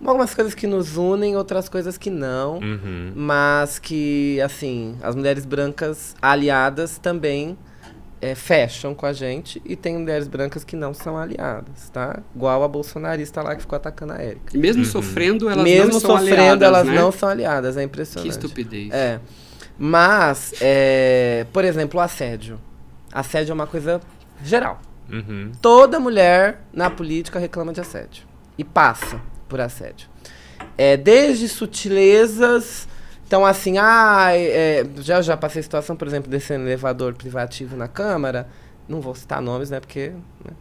S3: Algumas coisas que nos unem, outras coisas que não.
S2: Uhum.
S3: Mas que, assim, as mulheres brancas aliadas também é, fecham com a gente. E tem mulheres brancas que não são aliadas, tá? Igual a bolsonarista lá que ficou atacando a Érica.
S1: E mesmo sofrendo, elas
S3: Mesmo
S1: não são
S3: sofrendo,
S1: aliadas,
S3: elas
S1: né?
S3: não são aliadas. É
S1: Que
S3: impressionante.
S1: estupidez.
S3: É. Mas, é, por exemplo, o assédio. Assédio é uma coisa geral.
S2: Uhum.
S3: Toda mulher na política reclama de assédio. E passa por assédio. É, desde sutilezas. Então, assim, ah, é, já, já passei situação, por exemplo, descendo elevador privativo na Câmara. Não vou citar nomes, né? Porque. né,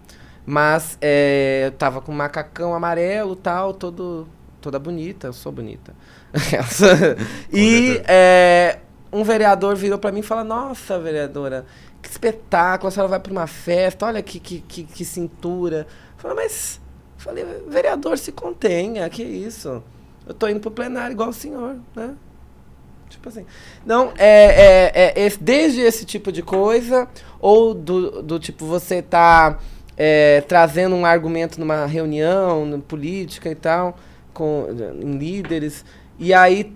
S3: mas é, eu tava com um macacão amarelo tal, todo, toda bonita. Eu sou bonita. e é, um vereador virou pra mim e falou: Nossa, vereadora, que espetáculo, a senhora vai pra uma festa, olha que, que, que, que cintura. Eu falei, mas. Falei, vereador, se contenha, que isso? Eu tô indo pro plenário igual o senhor, né? Tipo assim. Não, é, é, é esse- desde esse tipo de coisa, ou do, do tipo, você tá é, trazendo um argumento numa reunião política e tal, com, em líderes, e aí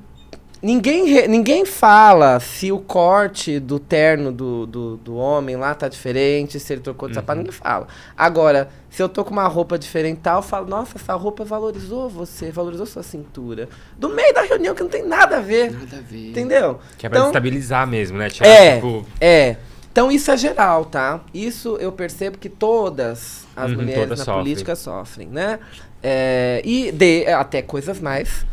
S3: ninguém, ninguém fala se o corte do terno do, do, do homem lá tá diferente, se ele trocou de sapato, ninguém fala. Agora, se eu tô com uma roupa diferente tal, eu falo, nossa, essa roupa valorizou você, valorizou sua cintura. Do meio da reunião que não tem nada a ver.
S1: Nada a ver.
S3: Entendeu?
S2: Que é pra
S3: Então-
S2: estabilizar mesmo, né? Tirar,
S3: É,
S2: tipo,
S3: é. Então isso é geral, tá? Isso eu percebo que todas as
S2: Uhum,
S3: mulheres
S2: todas
S3: na
S2: sofrem.
S3: política sofrem, né? É, e de, até coisas mais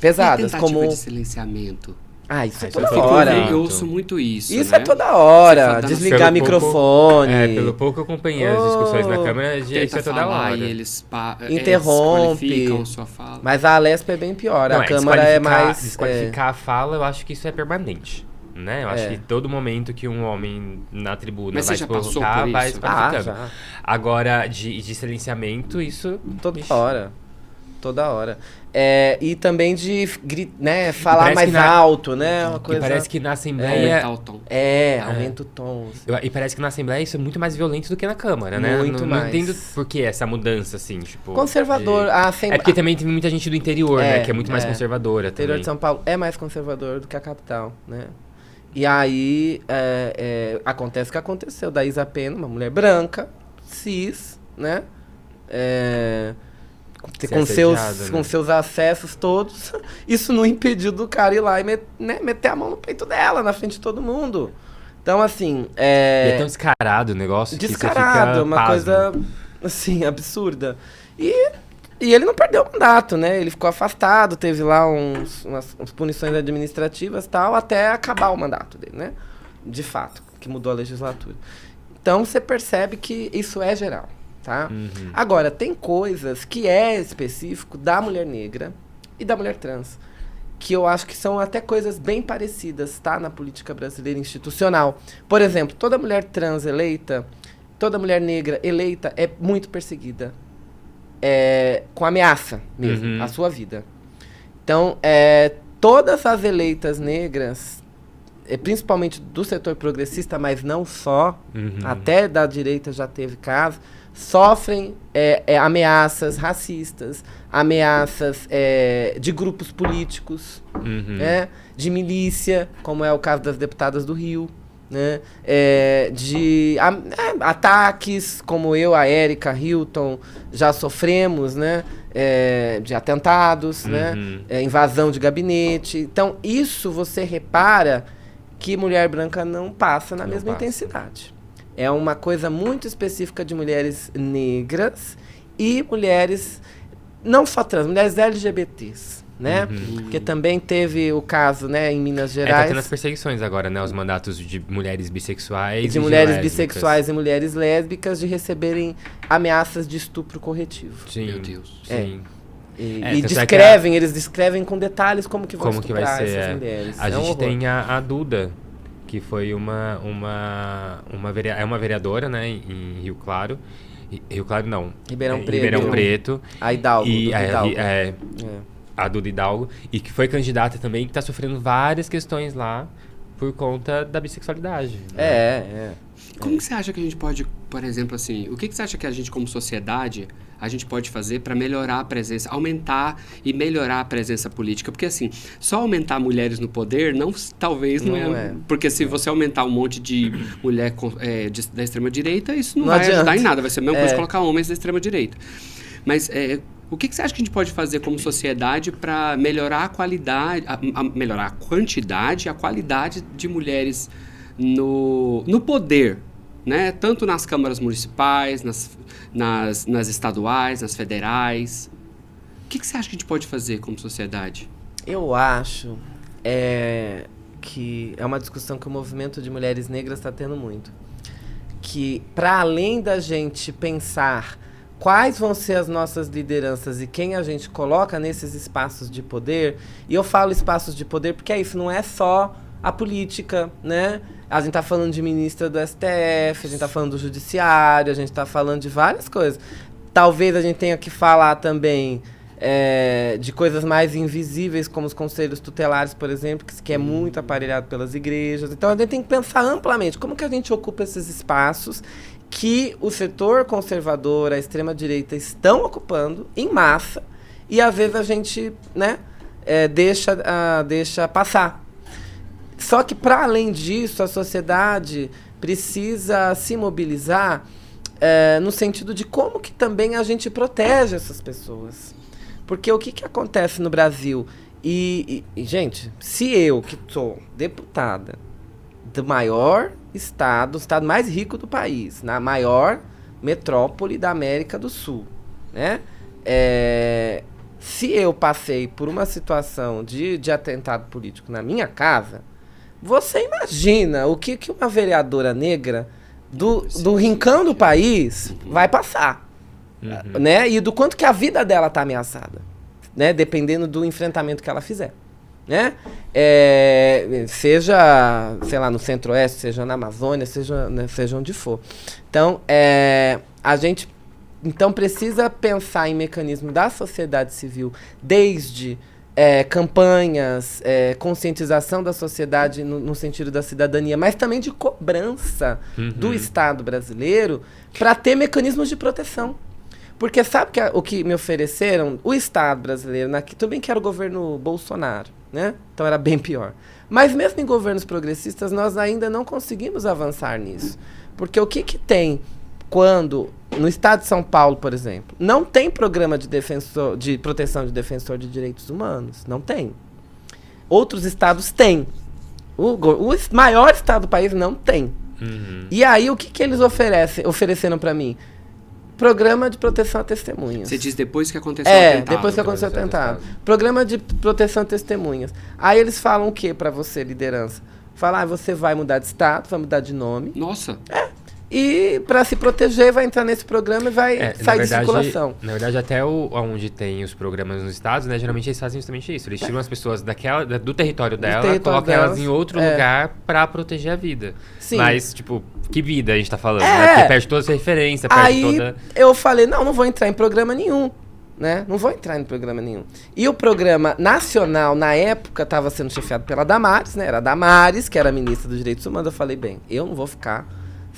S3: pesadas,
S1: tentativa
S3: como...
S1: de silenciamento.
S3: Ah, isso
S2: Ah,
S3: é
S2: isso
S3: toda
S2: é feito
S3: hora.
S1: Eu ouço muito isso,
S3: Isso
S1: né?
S3: é toda hora.
S1: da-
S3: Desligar
S2: Pelo pouco-
S3: microfone.
S2: É, pelo pouco que eu acompanhei as discussões na
S3: Oh.
S2: Câmara, isso é toda
S1: falar
S2: hora.
S1: e eles, pa- é,
S3: Interrompe.
S1: desqualificam sua fala.
S3: Mas a Alesp é bem pior.
S2: Não,
S3: a
S2: é,
S3: Câmara é mais...
S2: Desqualificar a fala, eu acho que isso é permanente. Né? Eu acho
S3: É.
S2: que todo momento que um homem na tribuna
S1: Mas
S2: vai se
S1: por
S2: vai
S1: isso?
S3: é... Ah.
S2: Agora, de, de silenciamento, isso.
S3: Toda
S2: Ixi.
S3: hora. Toda hora. É, e também de né, falar mais
S2: na-
S3: alto, né? Uma
S2: E
S3: coisa...
S2: parece que na Assembleia.
S1: Aumentar o tom.
S3: É, aumenta o tom. assim.
S2: E parece que na Assembleia isso é muito mais violento do que na Câmara, né?
S3: Muito
S2: não,
S3: mais.
S2: não entendo por que essa mudança, assim, tipo.
S3: Conservador.
S2: de-
S3: A Assembleia...
S2: É porque também tem muita gente do interior,
S3: É,
S2: né? Que é muito mais
S3: é.
S2: conservadora
S3: O interior
S2: também.
S3: de São Paulo é mais conservador do que a capital, né? E aí é, é, acontece o que aconteceu da Isa Pena, uma mulher branca, cis, né? É,
S2: Ser
S3: com, seus,
S2: assediada,
S3: com
S2: né?
S3: seus acessos todos. Isso não impediu do cara ir lá e met- né, meter a mão no peito dela, na frente de todo mundo. Então, assim.
S2: E é
S3: É,
S2: tão descarado o negócio
S3: descarado,
S2: fica
S3: uma
S2: pasmo.
S3: coisa, assim, absurda. E, e ele não perdeu o mandato, né? Ele ficou afastado, teve lá uns, umas, umas punições administrativas e tal, até acabar o mandato dele, né? De fato, que mudou a legislatura. Então, você percebe que isso é geral, tá?
S2: Uhum.
S3: Agora, tem coisas que é específico da mulher negra e da mulher trans, que eu acho que são até coisas bem parecidas, tá? Na política brasileira institucional. Por exemplo, toda mulher trans eleita, toda mulher negra eleita é muito perseguida. É, com ameaça mesmo,
S2: Uhum.
S3: à sua vida. Então, é, todas as eleitas negras, é, principalmente do setor progressista, mas não só,
S2: Uhum.
S3: até da direita já teve caso, sofrem é, é, ameaças racistas, ameaças é, de grupos políticos,
S2: Uhum.
S3: né, de milícia, como é o caso das deputadas do Rio, né, é, de a- é, ataques, como eu, a Érica Hilton, já sofremos, né, é, de atentados, né,
S2: Uhum.
S3: é, invasão de gabinete. Então, isso você repara que mulher branca não passa na
S2: Não
S3: mesma
S2: passa.
S3: intensidade. É uma coisa muito específica de mulheres negras e mulheres, não só trans, mulheres LGBTs, né? Porque também teve o caso, né, em Minas
S2: Uhum. É, tá
S3: Gerais,
S2: tendo as perseguições agora, né? Os mandatos de mulheres bissexuais e
S3: de mulheres
S2: lésbicas.
S3: bissexuais e mulheres lésbicas de receberem ameaças de estupro corretivo.
S2: Sim.
S1: Meu Deus.
S2: Sim.
S3: E,
S2: É,
S3: e
S2: é
S3: descrevem, eles descrevem com detalhes como que vão
S2: Como que vai ser?
S3: essas
S2: é.
S3: mulheres.
S2: A
S3: É um
S2: gente
S3: horror.
S2: tem a, a Duda, que foi uma, uma, uma verea- é uma vereadora, né, em Rio Claro. Rio Claro não.
S3: Ribeirão
S2: É,
S3: Preto.
S2: Ribeirão Preto.
S3: A Hidalgo,
S2: E a,
S3: Hidalgo.
S2: é,
S3: É.
S2: a Duda Hidalgo. E que foi candidata também, que tá sofrendo várias questões lá por conta da bissexualidade. né?
S3: É, é.
S1: Como que você acha que a gente pode, por exemplo, assim, o que, que você acha que a gente, como sociedade, a gente pode fazer para melhorar a presença, aumentar e melhorar a presença política? Porque, assim, só aumentar mulheres no poder, não, talvez não,
S3: Não
S1: é,
S3: é.
S1: Porque se você aumentar um monte de mulher é, de- da extrema-direita, isso não,
S3: Não
S1: vai
S3: adianta.
S1: ajudar em nada, vai ser a mesma coisa
S3: É.
S1: que colocar homens da extrema-direita. Mas é, o que, que você acha que a gente pode fazer como sociedade para melhorar a qualidade, a- a- melhorar a quantidade e a qualidade de mulheres no, no poder, né? Tanto nas câmaras municipais, nas, nas, nas estaduais, nas federais. O que, que você acha que a gente pode fazer como sociedade?
S3: Eu acho é, que é uma discussão que o movimento de mulheres negras está tendo muito. Que, para além da gente pensar quais vão ser as nossas lideranças e quem a gente coloca nesses espaços de poder, e eu falo espaços de poder porque é isso, não é só a política, né? A gente tá falando de ministra do STF, a gente tá falando do judiciário, a gente tá falando de várias coisas. Talvez a gente tenha que falar também é, de coisas mais invisíveis, como os conselhos tutelares, por exemplo, que, que é muito aparelhado pelas igrejas. Então a gente tem que pensar amplamente como que a gente ocupa esses espaços que o setor conservador, a extrema-direita estão ocupando em massa e às vezes a gente né, é, deixa, ah, deixa passar. Só que, para além disso, a sociedade precisa se mobilizar eh, no sentido de como que também a gente protege essas pessoas. Porque o que, que acontece no Brasil? E, e- e, gente, se eu, que sou deputada do maior estado, o estado mais rico do país, na maior metrópole da América do Sul, né? É, se eu passei por uma situação de, de atentado político na minha casa, você imagina o que, que uma vereadora negra do, do rincão do país vai passar,
S2: Uhum.
S3: né? E do quanto que a vida dela tá ameaçada, né? Dependendo do enfrentamento que ela fizer, né? É, seja, sei lá, no Centro-Oeste, seja na Amazônia, seja, né, seja onde for. Então, é, a gente então precisa pensar em mecanismo da sociedade civil, desde é, campanhas, é, conscientização da sociedade no, no sentido da cidadania, mas também de cobrança do
S2: Uhum.
S3: Estado brasileiro para ter mecanismos de proteção. Porque sabe que a- o que me ofereceram? O Estado brasileiro, na, tudo bem que era o governo Bolsonaro, né? Então era bem pior. Mas mesmo em governos progressistas, nós ainda não conseguimos avançar nisso. Porque o que, que tem quando, no estado de São Paulo, por exemplo, não tem programa de, defensor, de proteção de defensor de direitos humanos? Não tem. Outros estados têm. O, o maior estado do país não tem.
S2: Uhum.
S3: E aí, o que, que eles oferecem, ofereceram pra mim? Programa de proteção a testemunhas.
S1: Você diz depois que aconteceu o
S3: É,
S1: atentado.
S3: depois que aconteceu o
S2: Depois do
S3: atentado. Programa de proteção a testemunhas. Aí eles falam o que pra você, liderança? Falar, ah, você vai mudar de status, vai mudar de nome.
S1: Nossa,
S3: E pra se proteger, vai entrar nesse programa e vai
S2: É,
S3: sair de
S2: verdade,
S3: circulação.
S2: na verdade, até o, onde tem os programas nos estados, né? Geralmente eles fazem justamente isso. Eles tiram as pessoas daquela, da- do território dela,
S3: território
S2: colocam elas
S3: delas,
S2: em outro
S3: é.
S2: lugar pra proteger a vida.
S3: Sim.
S2: Mas, tipo, que vida a gente tá falando,
S3: É.
S2: né? Porque perde toda essa referência, perde
S3: Aí
S2: toda...
S3: eu falei, não, não vou entrar em programa nenhum. Né? Não vou entrar em programa nenhum. E o programa nacional, na época, estava sendo chefiado pela Damares, né? Era a Damares, que era a ministra dos Direitos Humanos. Eu falei, bem, eu não vou ficar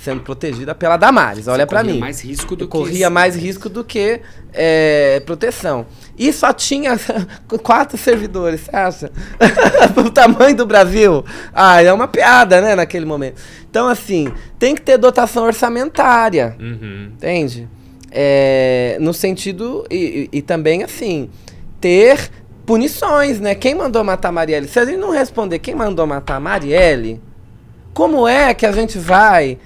S3: sendo protegida pela Damares. Olha
S1: corria
S3: mim.
S1: mais risco do
S3: Eu
S1: que
S3: corria
S1: isso.
S3: mais risco do que é, proteção. E só tinha quatro servidores, você acha? o tamanho do Brasil. Ah, é uma piada, né, naquele momento. Então, assim, tem que ter dotação orçamentária.
S2: Uhum.
S3: Entende? É, no sentido. E, e- e também, assim, ter punições, né? Quem mandou matar a Marielle? Se a gente não responder quem mandou matar a Marielle, como é que a gente vai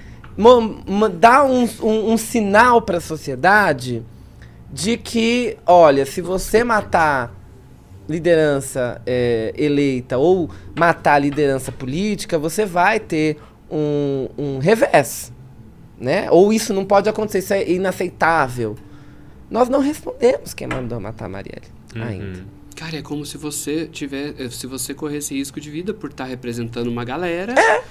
S3: dar um, um, um sinal para a sociedade de que, olha, se você matar liderança é, eleita ou matar liderança política, você vai ter um, um revés né? Ou isso não pode acontecer, isso é inaceitável. Nós não respondemos quem mandou matar a Marielle ainda.
S2: Uhum.
S1: Cara, é como se você tiver, eh, se você corresse risco de vida por estar representando uma galera.
S3: É.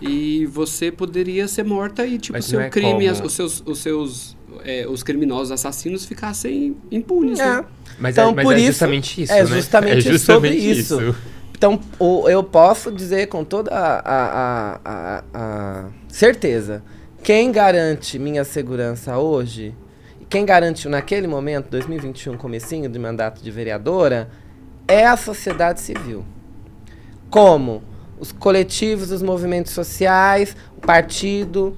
S1: E você poderia ser morta e tipo seu
S2: é
S1: crime, as- os seus, os seus, eh, os criminosos assassinos ficassem impunes.
S3: É.
S1: né?
S2: Mas,
S3: Então,
S2: é, mas
S3: por
S2: é
S3: isso-
S2: justamente isso,
S3: é
S2: né?
S3: justamente sobre isso.
S2: isso.
S3: Então, o- eu posso dizer com toda a, a- a- a certeza: quem garante minha segurança hoje, e quem garantiu naquele momento, 2021, comecinho de mandato de vereadora, é a sociedade civil. Como os coletivos, os movimentos sociais, o partido,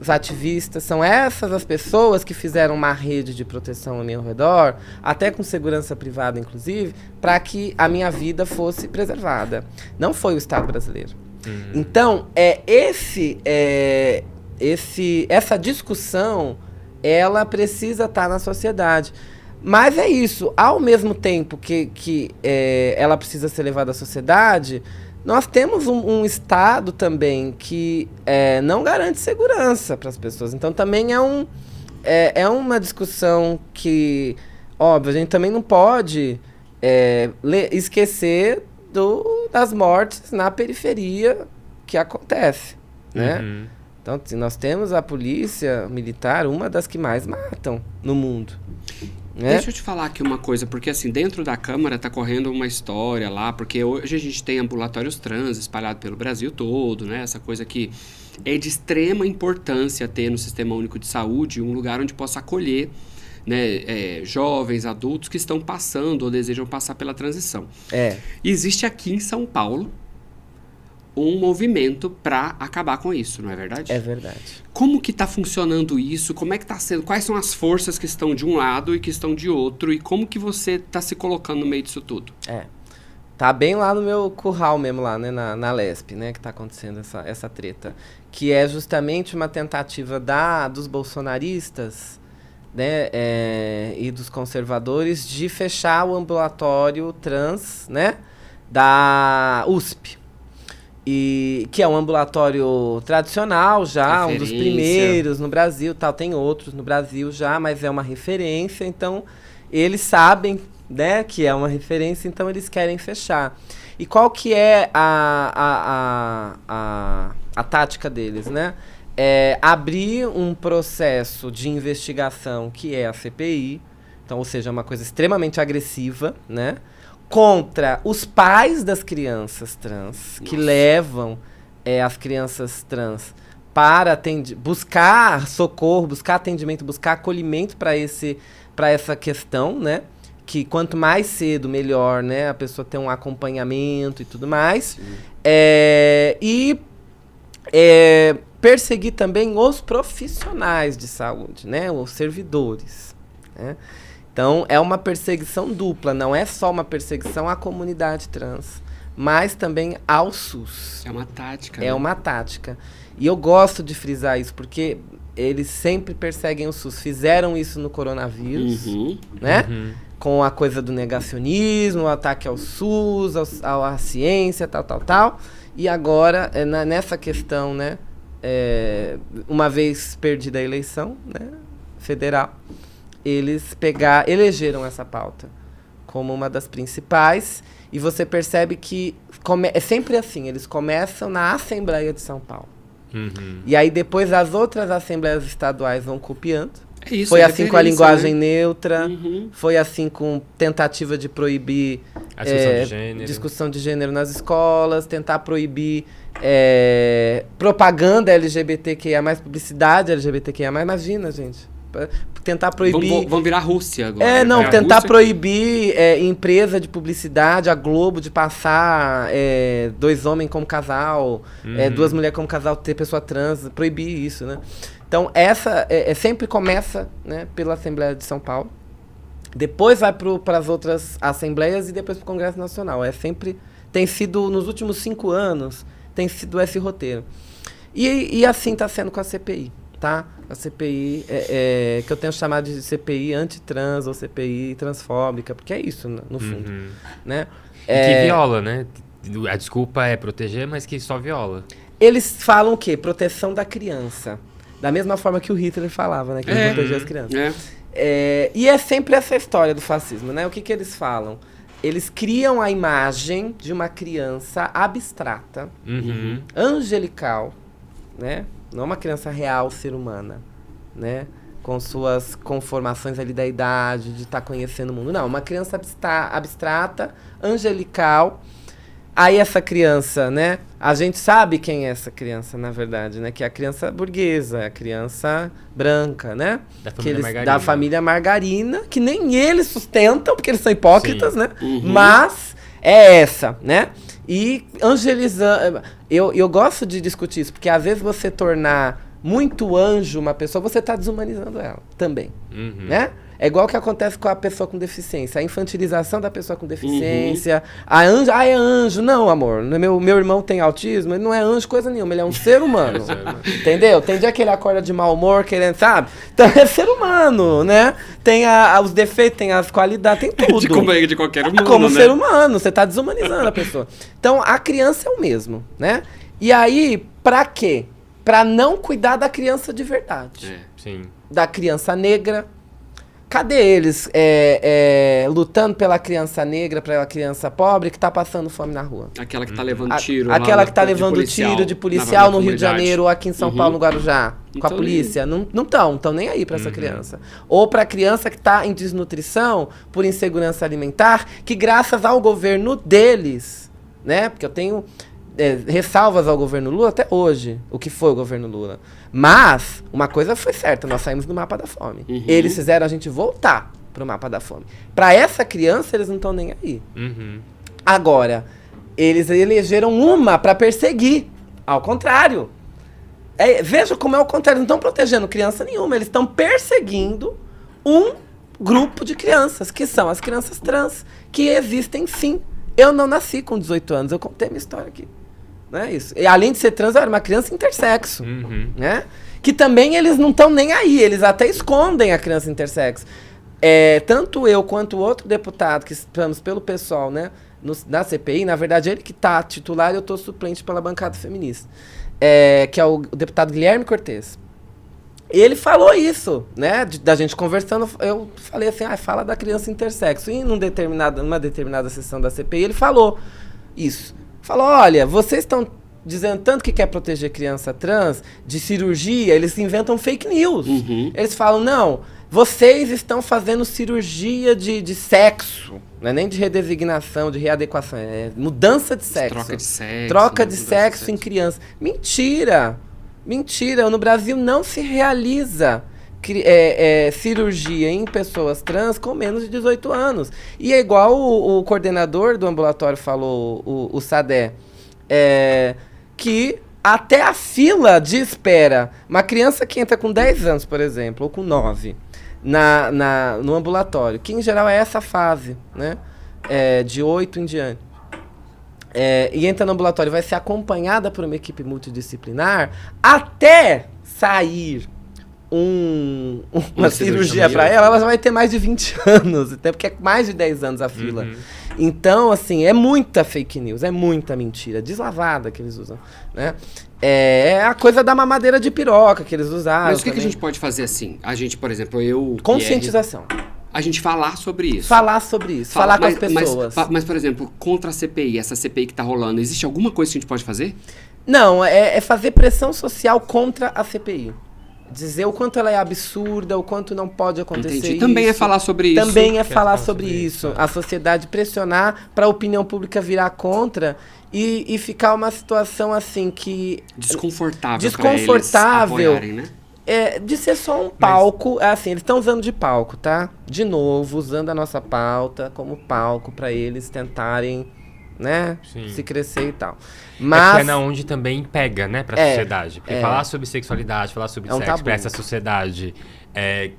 S3: os ativistas, são essas as pessoas que fizeram uma rede de proteção ao meu redor, até com segurança privada, inclusive, para que a minha vida fosse preservada. Não foi o Estado brasileiro. Então, é esse, é, esse, essa discussão, ela precisa estar na sociedade. Mas é isso, ao mesmo tempo que, que é, ela precisa ser levada à sociedade, nós temos um, um Estado também que é, não garante segurança para as pessoas. Então também é, um, é, é uma discussão que, óbvio, a gente também não pode é, esquecer do, das mortes na periferia que acontece, né?
S2: Uhum.
S3: Então, assim, nós temos a polícia militar, uma das que mais matam no mundo. Né?
S1: Deixa eu te falar aqui uma coisa, porque assim, dentro da Câmara tá correndo uma história lá, porque hoje a gente tem ambulatórios trans espalhados pelo Brasil todo, né? Essa coisa que é de extrema importância ter no Sistema Único de Saúde um lugar onde possa acolher né, é, jovens, adultos que estão passando ou desejam passar pela transição.
S3: É.
S1: Existe aqui em São Paulo um movimento para acabar com isso, não é verdade?
S3: É verdade.
S1: Como que tá funcionando isso? Como é que tá sendo? Quais são as forças que estão de um lado e que estão de outro? E como que você tá se colocando no meio disso tudo?
S3: É. Tá bem lá no meu curral mesmo, lá, né? Na, na Lesp, né? Que tá acontecendo essa, essa treta. Que é justamente uma tentativa da, dos bolsonaristas, né? é, e dos conservadores de fechar o ambulatório trans, né? Da USP. E, que é um ambulatório tradicional já, um dos primeiros no Brasil, tal, tem outros no Brasil já, mas é uma referência, então eles sabem, né, que é uma referência, então eles querem fechar. E qual que é a, a, a, a, a tática deles, né? É abrir um processo de investigação que é a CPI, então, ou seja, uma coisa extremamente agressiva, né? Contra os pais das crianças trans, que
S1: Nossa.
S3: levam é, as crianças trans para buscar socorro, buscar atendimento, buscar acolhimento para esse para essa questão, né? Que quanto mais cedo, melhor, né? A pessoa ter um acompanhamento e tudo mais. É, e é, perseguir também os profissionais de saúde, né? Os servidores. Né? Então, é uma perseguição dupla, não é só uma perseguição à comunidade trans, mas também ao SUS.
S1: É uma tática.
S3: É
S1: né?
S3: uma tática. E eu gosto de frisar isso, porque eles sempre perseguem o SUS. Fizeram isso no coronavírus,
S1: Uhum.
S3: né?
S2: Uhum.
S3: Com a coisa do negacionismo, o ataque ao SUS, ao, à ciência, tal, tal, tal. E agora, é, na- nessa questão, né? é, uma vez perdida a eleição né, federal, eles pegar, elegeram essa pauta como uma das principais. E você percebe que come- é sempre assim, eles começam na Assembleia de São Paulo.
S2: Uhum.
S3: E aí depois as outras assembleias estaduais vão copiando.
S1: É isso,
S3: foi
S1: é
S3: assim com a linguagem
S1: né?
S3: neutra,
S1: Uhum.
S3: foi assim com tentativa de proibir
S2: A discussão
S3: é,
S2: de gênero.
S3: discussão de gênero nas escolas, tentar proibir é, propaganda LGBTQIA+, publicidade LGBTQIA+, imagina, gente. Tentar proibir...
S1: Vamos, vamos virar Rússia agora.
S3: É, não,
S1: É,
S3: tentar
S1: Rússia-
S3: proibir é, empresa de publicidade, a Globo, de passar é, dois homens como casal, é,
S2: Uhum.
S3: duas mulheres como casal, ter pessoa trans, proibir isso, né? Então, essa é, é, sempre começa né, pela Assembleia de São Paulo, depois vai para as outras assembleias e depois para o Congresso Nacional. É sempre, tem sido, nos últimos cinco anos, tem sido esse roteiro. E, e assim está sendo com a CPI, tá? A CPI, é, é, que eu tenho chamado de CPI antitrans ou CPI transfóbica, porque é isso, no no fundo,
S2: Uhum.
S3: né?
S2: E
S3: É,
S2: que viola, né? A desculpa é proteger, mas que só viola.
S3: Eles falam o quê? Proteção da criança. Da mesma forma que o Hitler falava, né? Que ele
S1: É.
S3: protegia as crianças.
S1: É.
S3: É, e é sempre essa história do fascismo, né? O que, que eles falam? Eles criam a imagem de uma criança abstrata,
S2: Uhum.
S3: angelical, né? Não uma criança real, ser humana, né? Com suas conformações ali da idade, de estar conhecendo o mundo. Não, uma criança abstra- abstrata, angelical. Aí essa criança, né? A gente sabe quem é essa criança, na verdade, né? Que é a criança burguesa, a criança branca, né?
S2: Da família
S3: eles,
S2: Margarina.
S3: da família Margarina, que nem eles sustentam, porque eles são hipócritas,
S2: Sim.
S3: né?
S1: Uhum.
S3: Mas é essa, né? E angelizando. Eu, eu gosto de discutir isso, porque às vezes você tornar muito anjo uma pessoa, você está desumanizando ela também,
S2: Uhum.
S3: né? É igual o que acontece com a pessoa com deficiência, a infantilização da pessoa com deficiência. A anjo, ah, é anjo. Não, amor. Meu, meu irmão tem autismo, ele não é anjo coisa nenhuma, ele é um ser humano. Entendeu? Tem dia que ele acorda de mau humor, querendo, sabe? Então é ser humano, né? Tem a- a- os defeitos, tem as qualidades, tem tudo.
S1: De como é de qualquer humano,
S3: Como
S1: né?
S3: ser humano, você tá desumanizando a pessoa. Então, a criança é o mesmo, né? E aí, pra quê? Pra não cuidar da criança de verdade.
S1: É.
S2: Sim.
S3: Da criança negra. Cadê eles é, é, lutando pela criança negra, pela criança pobre que tá passando fome na rua?
S1: Aquela que tá levando
S3: A-
S1: tiro. lá
S3: aquela que tá
S1: de
S3: levando
S1: policial,
S3: tiro de policial no Rio de. Janeiro ou aqui em São
S1: Uhum.
S3: Paulo, no Guarujá, com a
S1: tão
S3: polícia. Não estão, não estão não tão nem aí pra essa
S2: Uhum.
S3: criança. Ou pra criança que tá em desnutrição por insegurança alimentar, que graças ao governo deles, né? Porque eu tenho é, ressalvas ao governo Lula até hoje, o que foi o governo Lula. Mas, uma coisa foi certa, nós saímos do mapa da fome.
S1: Uhum.
S3: Eles fizeram a gente voltar pro mapa da fome. Pra essa criança, eles não estão nem aí.
S2: Uhum.
S3: Agora, eles elegeram uma para perseguir. Ao contrário. É, veja como é o contrário. Não estão protegendo criança nenhuma. Eles estão perseguindo um grupo de crianças, que são as crianças trans, que existem sim. Eu não nasci com 18 anos. Eu contei minha história aqui. É isso. E além de ser trans, era uma criança intersexo
S2: Uhum.
S3: né? Que também eles não estão nem aí, eles até escondem a criança intersexo. É, tanto eu quanto o outro deputado que estamos pelo pessoal, né, no, na CPI, na verdade ele que está titular e eu estou suplente pela bancada feminista, é, que é o, o deputado Guilherme Cortes. Ele falou isso, né? de- da gente conversando, eu falei assim, ah, fala da criança intersexo. E num determinado, numa determinada sessão da CPI, ele falou isso. Falou, olha, vocês estão dizendo tanto que quer proteger criança trans de cirurgia, eles inventam fake news.
S1: Uhum.
S3: Eles falam, não, vocês estão fazendo cirurgia de, de sexo. Não é nem de redesignação, de readequação, é mudança de sexo.
S1: Troca de sexo.
S3: Troca
S1: né?
S3: de
S1: Mudança
S3: sexo em criança. Mentira! Mentira! No Brasil não se realiza é, é, cirurgia em pessoas trans com menos de 18 anos. E é igual o, o coordenador do ambulatório falou, o, o Sadé, é, que até a fila de espera, uma criança que entra com 10 anos, por exemplo, ou com 9, na, na, no ambulatório, que em geral é essa fase, né? É, de 8 em diante é, e entra no ambulatório, vai ser acompanhada por uma equipe multidisciplinar até sair um, uma,
S1: Uma
S3: cirurgia
S1: cirurgia.
S3: para ela, ela vai ter mais de 20 anos, até porque é mais de 10 anos a fila.
S2: Uhum.
S3: Então, assim, é muita fake news, é muita mentira, deslavada que eles usam, né? É, é a coisa da mamadeira de piroca que eles usaram.
S1: Mas o que, que a gente pode fazer assim? A gente, por exemplo, eu.
S3: Conscientização.
S1: Pierre, a gente falar sobre isso.
S3: Falar sobre isso,
S1: Fala-
S3: falar
S1: mas,
S3: com as
S1: mas-
S3: pessoas.
S1: fa- Mas, por exemplo, contra a CPI, essa CPI que tá rolando, existe alguma coisa que a gente pode fazer?
S3: Não, é, é fazer pressão social contra a CPI. Dizer o quanto ela é absurda, o quanto não pode acontecer
S1: Entendi.
S3: isso.
S1: Também é falar sobre isso.
S3: Também é
S2: Quer
S3: falar sobre
S2: sobre
S3: isso. A sociedade pressionar para a opinião pública virar contra e, e ficar uma situação assim que
S1: Desconfortável.
S3: Desconfortável.
S1: Apoiarem, né?
S3: é de ser só um palco. É assim, eles estão usando de palco, tá? De novo, usando a nossa pauta como palco para eles tentarem, né?
S2: Sim.
S3: Se crescer e tal.
S2: É
S3: Mas
S2: que é na onde também pega, né, pra
S3: É,
S2: sociedade. Porque
S3: é.
S2: falar sobre sexualidade, falar sobre
S3: É um
S2: sexo
S3: tabu.
S2: pra essa sociedade é,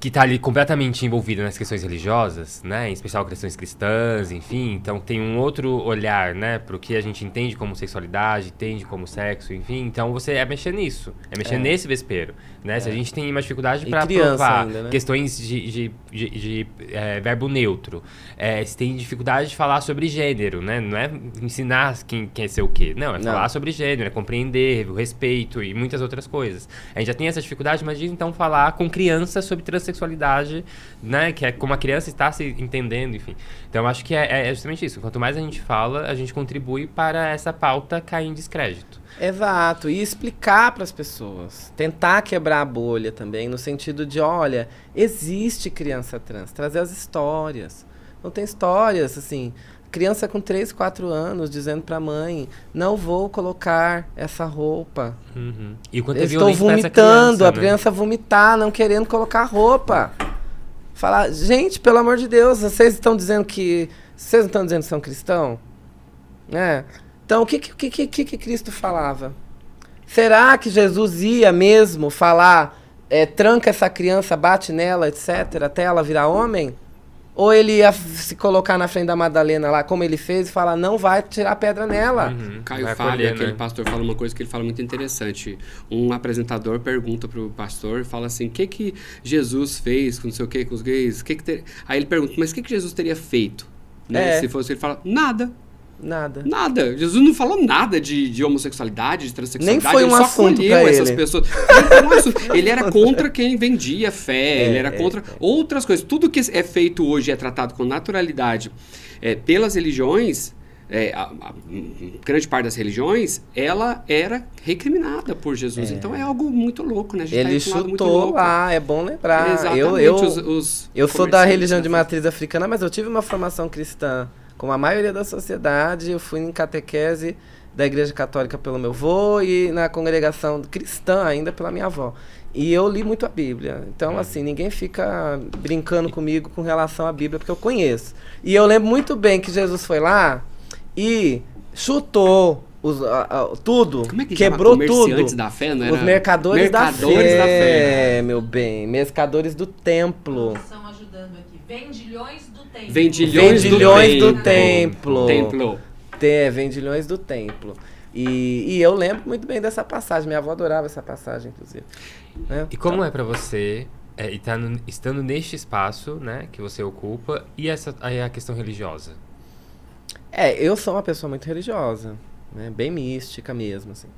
S2: que tá ali completamente envolvida nas questões religiosas, né, em especial questões cristãs, enfim, então tem um outro olhar, né, pro que a gente entende como sexualidade, entende como sexo, enfim, então você é mexer nisso, é mexer
S3: É.
S2: nesse vespeiro, né, se a gente tem uma dificuldade para provar
S3: ainda, né?
S2: questões de, de, de- de, é, verbo neutro, é, se tem dificuldade de falar sobre gênero, né, não é ensinar quem quer ser o quê, não, é
S3: Não.
S2: falar sobre gênero, é compreender, o respeito e muitas outras coisas. A gente já tem essa dificuldade, mas então falar com criança sobre transexualidade, né? Que é como a criança está se entendendo, enfim. Então acho que é, é justamente isso. Quanto mais a gente fala, a gente contribui para essa pauta cair em descrédito.
S3: Exato, e explicar para as pessoas, tentar quebrar a bolha também, no sentido de, olha, existe criança trans, trazer as histórias. Não tem histórias, assim, criança com 3, 4 anos dizendo para a mãe, não vou colocar essa roupa.
S2: Uhum. E o quanto é
S3: Eu estou vomitando,
S2: criança,
S3: a
S2: né?
S3: criança vomitar, não querendo colocar roupa. Falar, gente, pelo amor de Deus, vocês estão dizendo que. Vocês não estão dizendo que são cristãos? Né? Então, o que, que, que, que, que Cristo falava? Será que Jesus ia mesmo falar, é, tranca essa criança, bate nela, etc., até ela virar homem? Ou ele ia se colocar na frente da Madalena lá, como ele fez, e falar, não vai tirar pedra nela?
S2: Uhum.
S1: Caio
S2: Vai
S1: Fábio,
S2: acolher,
S1: aquele
S2: né?
S1: pastor, fala uma coisa que ele fala muito interessante. Um apresentador pergunta pro pastor e fala assim: o que que Jesus fez com não sei o que, com os gays? Que que ter... Aí ele pergunta: mas o que que Jesus teria feito? Né?
S3: É.
S1: Se fosse ele fala: nada,
S3: Nada.
S1: nada. Jesus não falou nada de, de homossexualidade, de transexualidade.
S3: Nem foi
S1: ele
S3: um
S1: só
S3: assunto
S1: acolheu essas
S3: ele.
S1: pessoas. Um assunto. Ele era contra quem vendia fé,
S3: É,
S1: ele era
S3: é,
S1: contra
S3: é.
S1: outras coisas. Tudo que é feito hoje é tratado com naturalidade é, pelas religiões. é, a, a- grande parte das religiões, ela era recriminada por Jesus. Então é algo muito louco, né? A gente tá
S3: Ele
S1: muito
S3: chutou
S1: louco.
S3: lá, é bom lembrar.
S1: Exatamente.
S3: Eu, eu,
S1: os, os
S3: eu sou da religião de matriz africana, mas eu tive uma formação cristã. Como a maioria da sociedade, eu fui em catequese da Igreja Católica pelo meu avô e na congregação cristã ainda pela minha avó. E eu li muito a Bíblia. Então, assim, ninguém fica brincando comigo com relação à Bíblia, porque eu conheço. E eu lembro muito bem que Jesus foi lá e chutou os, a- a- tudo,
S1: Como é que
S3: quebrou tudo.
S1: Da fé, não era?
S3: Os mercadores,
S1: Mercadores
S3: da,
S1: da
S3: fé,
S1: fé.
S3: meu bem. Mercadores do templo.
S4: Estão ajudando aqui. Vendilhões do tempo.
S1: Vendilhões,
S3: Vendilhões
S1: do,
S3: do
S1: templo.
S3: templo.
S1: Templo.
S3: É, vendilhões do templo. E, e eu lembro muito bem dessa passagem. Minha avó adorava essa passagem, inclusive. né?
S2: E como é pra você é, e tá estando neste espaço, né, que você ocupa, e essa aí a questão religiosa?
S3: É, eu sou uma pessoa muito religiosa, né? Bem mística mesmo, assim.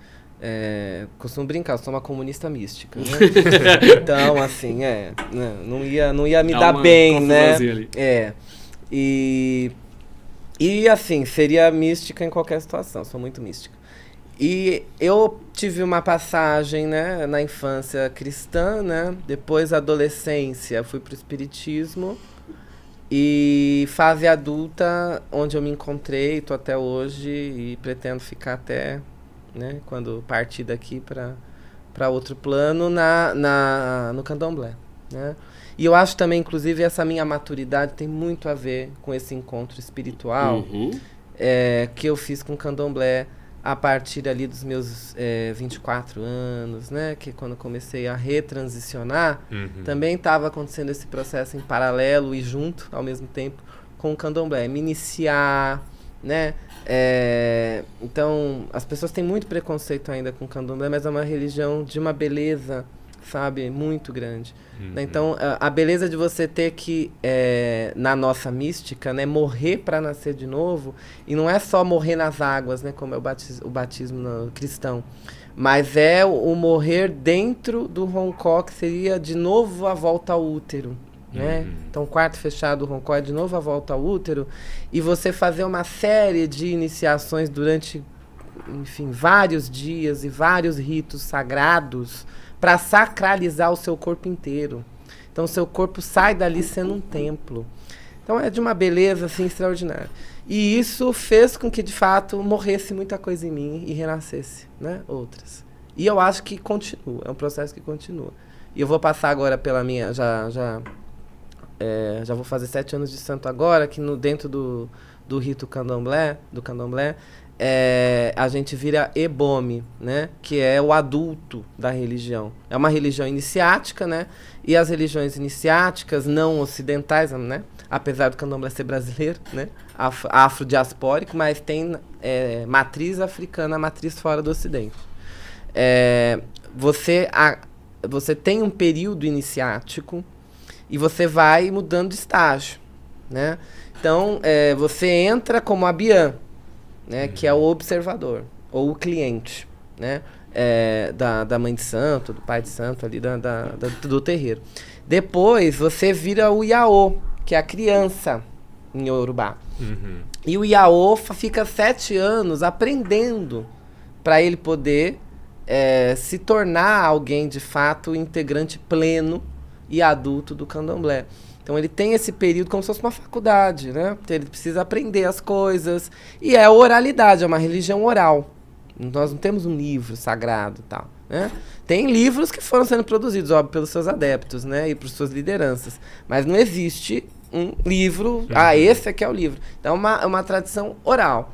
S3: É, costumo brincar, sou uma comunista mística, né? então, assim, é, né, não ia, não ia me
S1: Dá
S3: dar bem, né?
S1: ali.
S3: É. E e assim, seria mística em qualquer situação, sou muito mística. E eu tive uma passagem, né, na infância cristã, né? Depois adolescência, fui pro espiritismo. E fase adulta, onde eu me encontrei, tô até hoje e pretendo ficar até, né, quando partir daqui para para outro plano na, na no Candomblé, né? E eu acho também, inclusive, essa minha maturidade tem muito a ver com esse encontro espiritual
S1: Uhum.
S3: é, que eu fiz com o candomblé a partir ali dos meus é, 24 anos, né? Que quando comecei a retransicionar,
S2: Uhum.
S3: também estava acontecendo esse processo em paralelo e junto, ao mesmo tempo, com o candomblé. Me iniciar, né? É, então, as pessoas têm muito preconceito ainda com o candomblé, mas é uma religião de uma beleza, sabe, muito grande. Né? Então, a, a beleza de você ter que, é, na nossa mística, né, morrer para nascer de novo, e não é só morrer nas águas, né, como é o batismo, o batismo no- cristão, mas é o, o morrer dentro do roncó, que seria de novo a volta ao útero. Né?
S2: Uhum.
S3: Então, quarto fechado, o roncó de novo a volta ao útero, e você fazer uma série de iniciações durante, enfim, vários dias e vários ritos sagrados para sacralizar o seu corpo inteiro. Então, seu corpo sai dali sendo um templo. Então, é de uma beleza assim extraordinária. E isso fez com que, de fato, morresse muita coisa em mim e renascesse, né? Outras. E eu acho que continua, é um processo que continua. E eu vou passar agora pela minha, já, já, é, já vou fazer sete anos de santo agora, que no, dentro do, do rito candomblé, do candomblé, é, a gente vira ebome, né? Que é o adulto da religião. É uma religião iniciática, né? E as religiões iniciáticas não ocidentais, né? Apesar do candomblé ser brasileiro, né? Af afrodiaspórico, mas tem é, matriz africana, matriz fora do ocidente. É, você, a, você tem um período iniciático e você vai mudando de estágio, né? Então, é, você entra como a Bian, né? Que é o observador, ou o cliente, né? É, da, da mãe de santo, do pai de santo ali, da, da- da- do terreiro. Depois, você vira o Iaô, que é a criança em Yorubá.
S2: Uhum.
S3: E o Iaô fica sete anos aprendendo para ele poder é, se tornar alguém de fato integrante pleno e adulto do candomblé. Então ele tem esse período como se fosse uma faculdade, né? Então, ele precisa aprender as coisas. E é oralidade, é uma religião oral. Nós não temos um livro sagrado e tal. Né? Tem livros que foram sendo produzidos, óbvio, pelos seus adeptos né? e por suas lideranças. Mas não existe um livro. Ah, esse aqui é o livro. Então é uma, é uma tradição oral.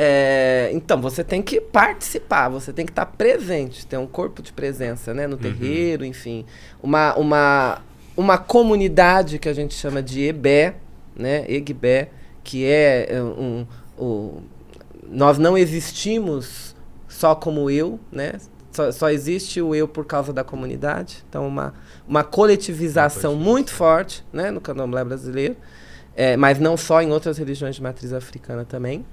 S3: É, então, você tem que participar, você tem que estar presente, ter um corpo de presença, né? No terreiro, enfim. Uma, uma, uma comunidade que a gente chama de Ebé, né? Egbé, que é é, um, um, nós não existimos só como eu, né? Só, só existe o eu por causa da comunidade. Então, uma, uma coletivização muito forte né? no candomblé brasileiro, é, mas não só em outras religiões de matriz africana também.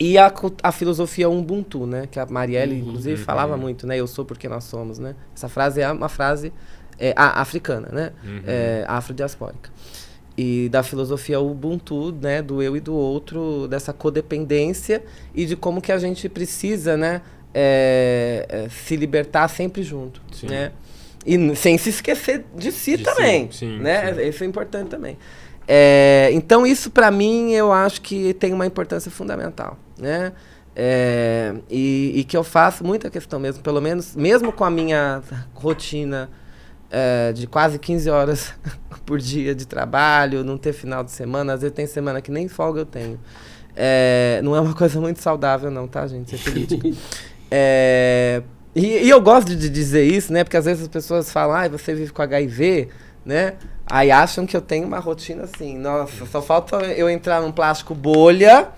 S3: E a, a filosofia Ubuntu, né? Que a Marielle, inclusive, falava muito, né? Eu sou porque nós somos, né? Essa frase é uma frase é, a- africana, né? É, afrodiaspórica. E da filosofia Ubuntu, né? Do eu e do outro, dessa codependência e de como que a gente precisa, né? é, é, se libertar sempre junto,
S2: Sim.
S3: né? E sem se esquecer de si
S2: De
S3: também,
S2: sim,
S3: né?
S2: sim.
S3: Isso é importante também. É, então isso para mim eu acho que tem uma importância fundamental, né? É, e, e que eu faço muita questão mesmo, pelo menos, mesmo com a minha rotina é, de quase 15 horas por dia de trabalho, não ter final de semana, às vezes tem semana que nem folga eu tenho. É, não é uma coisa muito saudável não, tá, gente? É, e, e eu gosto de dizer isso, né? Porque às vezes as pessoas falam, ah, você vive com HIV, né? Aí acham que eu tenho uma rotina assim, nossa, só falta eu entrar num plástico bolha,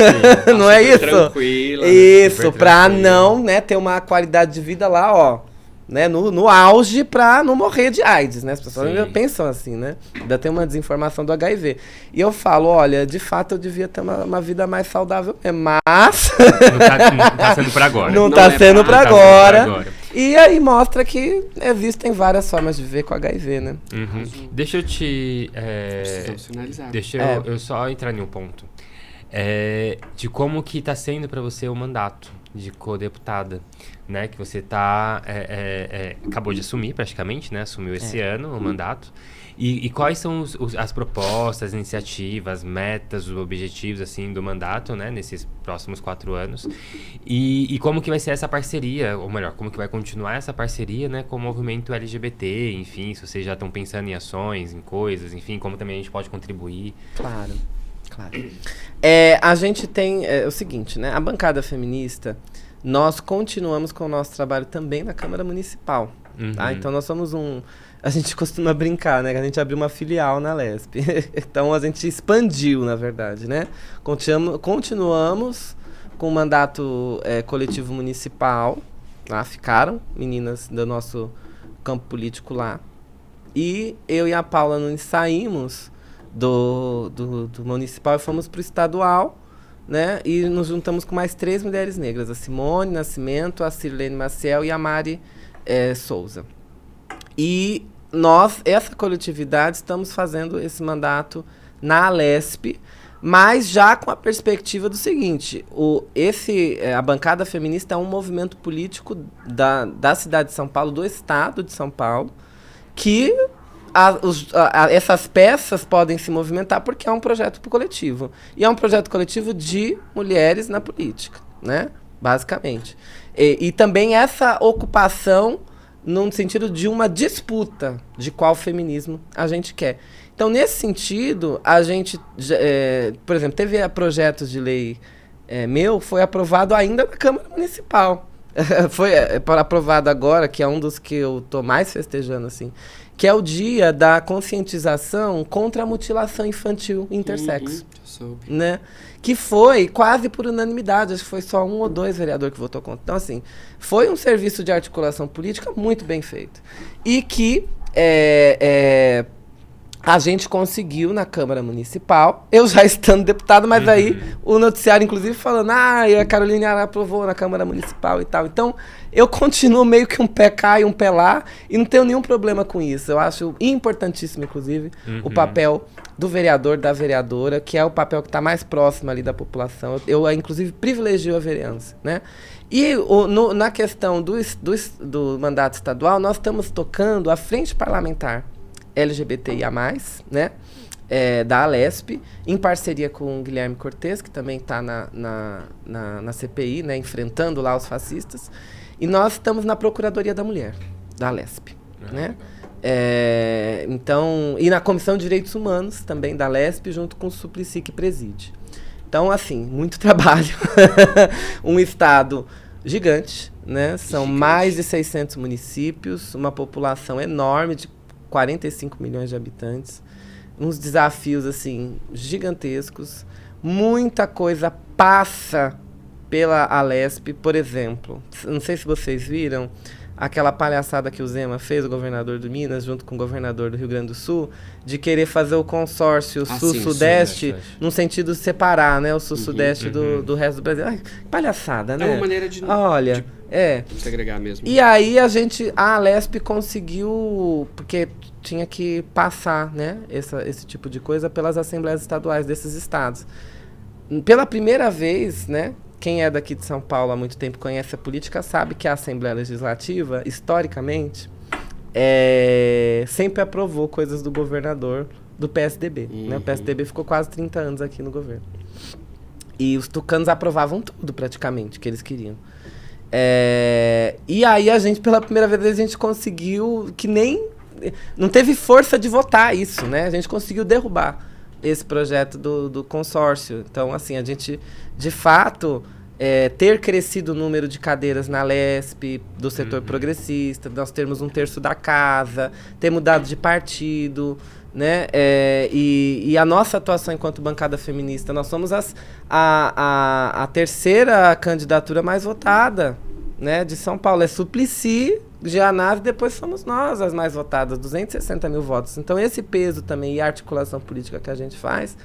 S3: não é
S1: Super
S3: isso?
S1: Tranquila.
S3: Isso,
S2: Super
S3: pra não, né, ter uma qualidade de vida lá, ó, né, no, no auge pra não morrer de AIDS, né? As pessoas
S2: Sim.
S3: ainda pensam assim, né? Ainda tem uma desinformação do HIV. E eu falo, olha, de fato eu devia ter uma, uma vida mais saudável mesmo, mas
S2: Não tá, não tá sendo por agora.
S3: não,
S1: Não
S3: tá
S1: é
S3: sendo
S1: pra-
S3: pra
S2: não tá sendo pra
S3: agora.
S2: agora.
S3: E aí mostra que existem várias formas de viver com HIV, né?
S2: Uhum. Deixa eu te. é, deixa
S3: É.
S2: eu, eu só entrar em um ponto. É, de como que tá sendo para você o mandato de co-deputada, né? Que você tá... é, é, é, acabou de assumir praticamente, né? Assumiu esse ano o mandato. E, e quais são os- os- as propostas, iniciativas, metas, os objetivos, assim, do mandato, né? Nesses próximos quatro anos. E, e como que vai ser essa parceria, ou melhor, como que vai continuar essa parceria, né? Com o movimento LGBT, enfim, se vocês já estão pensando em ações, em coisas, enfim, como também a gente pode contribuir.
S3: Claro, claro. É, a gente tem é, o seguinte, né? A bancada feminista, nós continuamos com o nosso trabalho também na Câmara Municipal, Tá?
S2: Uhum.
S3: Então nós somos um. A gente costuma brincar, né? Que a gente abriu uma filial na Lesp. então a gente expandiu, na verdade, né? Continuamos, continuamos com o mandato eh, coletivo municipal. Lá ficaram meninas do nosso campo político lá. E eu e a Paula Nunes saímos do, do, do municipal e fomos para o estadual, né? E nos juntamos com mais três mulheres negras: a Simone Nascimento, a Sirlene Maciel e a Mari eh, Souza. E nós, essa coletividade, estamos fazendo esse mandato na Alesp, mas já com a perspectiva do seguinte: o, esse, eh, a bancada feminista é um movimento político da, da cidade de São Paulo, do estado de São Paulo, que a- os- a- a- essas peças podem se movimentar porque é um projeto coletivo. E é um projeto coletivo de mulheres na política, né? Basicamente. E, e também essa ocupação num sentido de uma disputa de qual feminismo a gente quer. Então, nesse sentido, a gente, eh, por exemplo, teve projetos de lei eh, meu, foi aprovado ainda na Câmara Municipal. foi eh, para- aprovado agora, que é um dos que eu tô mais festejando, assim, que é o dia da conscientização contra a mutilação infantil intersexo
S1: Uhum,
S3: né? Que foi quase por unanimidade, acho que foi só um ou dois vereadores que votou contra. Então, assim, foi um serviço de articulação política muito bem feito. E que é, é, a gente conseguiu na Câmara Municipal, eu já estando deputado, mas aí o noticiário, inclusive, falando, ah, e a Carolina Ara aprovou na Câmara Municipal e tal. Então, eu continuo meio que um pé cá e um pé lá, e não tenho nenhum problema com isso. Eu acho importantíssimo, inclusive, o papel do vereador, da vereadora, que é o papel que está mais próximo ali da população. Eu, inclusive, privilegio a vereança, né? E o- no- na questão do, do, do mandato estadual, nós estamos tocando a frente parlamentar LGBTIA+, né? é, da Alesp, em parceria com o Guilherme Cortes, que também está na, na, na, na CPI, né? Enfrentando lá os fascistas. E nós estamos na Procuradoria da Mulher, da Alesp, né? É, então, e na Comissão de Direitos Humanos, também da Lesp, junto com o Suplicy, que preside. Então, assim, muito trabalho. um estado gigante, né? São
S1: Gigante.
S3: mais de 600 municípios, uma população enorme de 45 milhões de habitantes. Uns desafios, assim, gigantescos. Muita coisa passa pela Alesp, por exemplo. Não sei se vocês viram aquela palhaçada que o Zema fez, o governador do Minas, junto com o governador do Rio Grande do Sul, de querer fazer o consórcio
S1: Ah,
S3: sul-sudeste
S2: Sudeste.
S3: num sentido de separar, né, o sul-sudeste
S2: Uhum.
S3: do, do resto do Brasil. Ai, que palhaçada,
S1: É
S3: né?
S1: uma maneira de,
S3: Olha,
S1: de
S3: é.
S1: segregar mesmo.
S3: E aí a gente, a Alesp conseguiu, porque tinha que passar, né, essa, esse tipo de coisa pelas assembleias estaduais desses estados. Pela primeira vez, né, quem é daqui de São Paulo há muito tempo conhece a política sabe que a Assembleia Legislativa, historicamente, é, sempre aprovou coisas do governador do PSDB. Né? O
S1: Uhum.
S3: PSDB ficou quase 30 anos aqui no governo. E os tucanos aprovavam tudo praticamente que eles queriam. É, e aí a gente, pela primeira vez, a gente conseguiu que nem. Não teve força de votar isso, né? A gente conseguiu derrubar esse projeto do, do consórcio. Então, assim, a gente, de fato, é, ter crescido o número de cadeiras na LESP, do setor progressista, nós termos um terço da casa, ter mudado de partido, né? É, e, e a nossa atuação enquanto bancada feminista, nós somos as, a, a, a terceira candidatura mais votada, né? De São Paulo. É Suplicy, Gianazzi, depois somos nós as mais votadas, 260 mil votos. Então esse peso também e a articulação política que a gente faz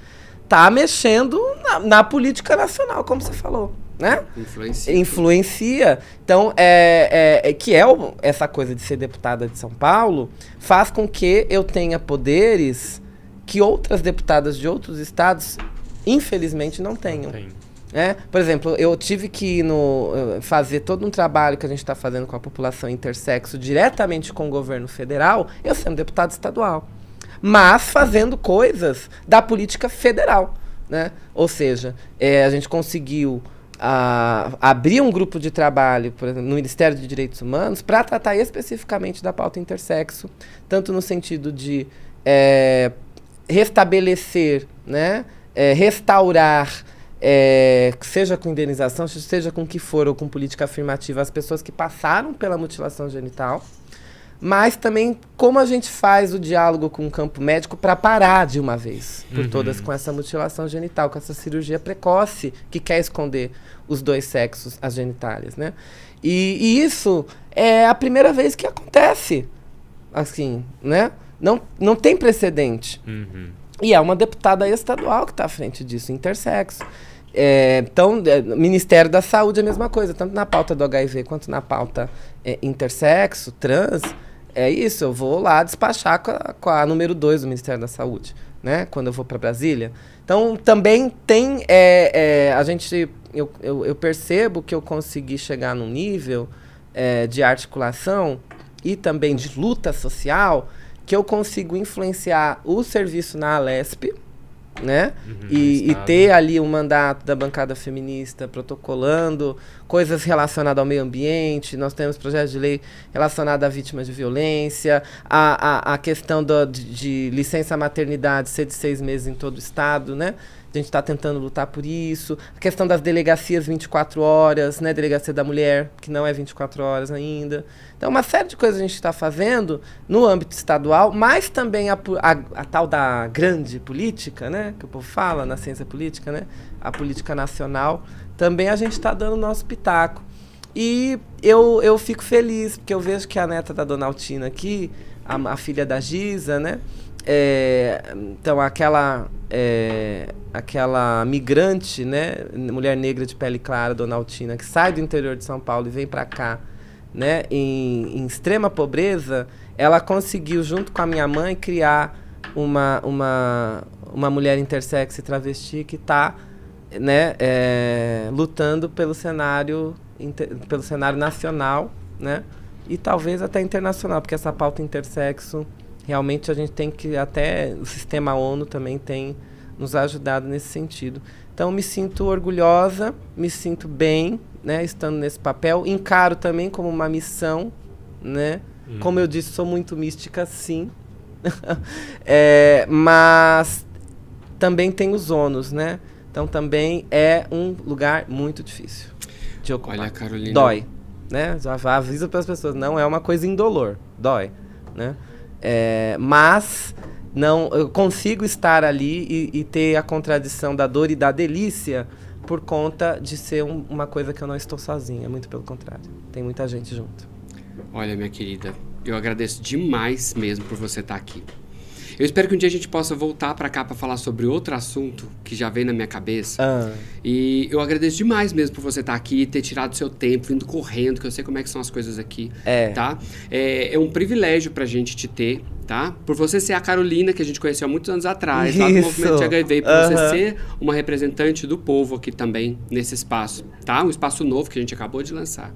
S3: tá mexendo na, na política nacional, como você falou, né?
S1: Influencia.
S3: influencia. Então, é, é- é que é o- essa coisa de ser deputada de São Paulo faz com que eu tenha poderes que outras deputadas de outros estados, infelizmente, não tenham.
S2: Tem.
S3: É, por exemplo, eu tive que no, eh, fazer todo um trabalho que a gente está fazendo com a população intersexo diretamente com o governo federal, eu sendo deputado estadual. Mas fazendo coisas da política federal. Né? Ou seja, eh, a gente conseguiu ah, abrir um grupo de trabalho exemplo, no Ministério de Direitos Humanos para tratar especificamente da pauta intersexo, tanto no sentido de eh, restabelecer, né, eh, restaurar é, seja com indenização, seja com o que for, ou com política afirmativa, as pessoas que passaram pela mutilação genital, mas também como a gente faz o diálogo com o campo médico para parar de uma vez por
S2: Uhum.
S3: todas com essa mutilação genital, com essa cirurgia precoce que quer esconder os dois sexos, as genitálias, né? E, e isso é a primeira vez que acontece, assim, né? Não, não tem precedente.
S2: Uhum.
S3: E é uma deputada estadual que está à frente disso, intersexo. É, então, é, Ministério da Saúde é a mesma coisa, tanto na pauta do HIV quanto na pauta é, intersexo, trans. É isso, eu vou lá despachar com a, com a número 2 do Ministério da Saúde, né? Quando eu vou para Brasília. Então, também tem. é, é, a gente. Eu, eu, eu percebo que eu consegui chegar num nível é, de articulação e também de luta social que eu consigo influenciar o serviço na Alesp, né?
S2: Uhum,
S3: e, e ter ali um mandato da bancada feminista protocolando coisas relacionadas ao meio ambiente. Nós temos projetos de lei relacionados a vítimas de violência, a, a, a questão do, de, de licença maternidade ser de seis meses em todo o estado, né? A gente está tentando lutar por isso. A questão das delegacias 24 horas, né? Delegacia da mulher, que não é 24 horas ainda. Então, uma série de coisas a gente está fazendo no âmbito estadual, mas também a, a, a tal da grande política, né? Que o povo fala na ciência política, né? A política nacional. Também a gente está dando o nosso pitaco. E eu, eu fico feliz, porque eu vejo que a neta da Dona Altina aqui, a, a filha da Giza, né? É, então, aquela, é, aquela migrante, né? Mulher negra de pele clara, Dona Altina, que sai do interior de São Paulo e vem para cá, né? Em, em extrema pobreza, ela conseguiu, junto com a minha mãe, criar uma, uma, uma mulher intersexo e travesti que está né, é, lutando pelo cenário, inter- pelo cenário nacional, né, e talvez até internacional, porque essa pauta intersexo realmente a gente tem que até o sistema ONU também tem nos ajudado nesse sentido. Então me sinto orgulhosa, me sinto bem, né, estando nesse papel, encaro também como uma missão, né? Como eu disse, sou muito mística, sim. É, mas também tem os ônus, né? Então também é um lugar muito difícil de ocupar.
S1: Olha, Carolina.
S3: Dói, né? Já aviso para as pessoas, não é uma coisa indolor, dói, né? É, mas não, eu consigo estar ali e, e ter a contradição da dor e da delícia por conta de ser um- uma coisa que eu não estou sozinha, muito pelo contrário. Tem muita gente junto.
S1: Olha, minha querida, eu agradeço demais mesmo por você estar aqui. Eu espero que um dia a gente possa voltar para cá para falar sobre outro assunto que já veio na minha cabeça.
S3: Ah,
S1: E eu agradeço demais mesmo por você estar aqui, ter tirado seu tempo, vindo correndo, que eu sei como é que são as coisas aqui,
S3: É.
S1: tá? É, é um privilégio pra gente te ter, tá? Por você ser a Carolina, que a gente conheceu há muitos anos atrás, lá do
S3: Isso.
S1: movimento de HIV, por você ser uma representante do povo aqui também, nesse espaço, tá? Um espaço novo que a gente acabou de lançar.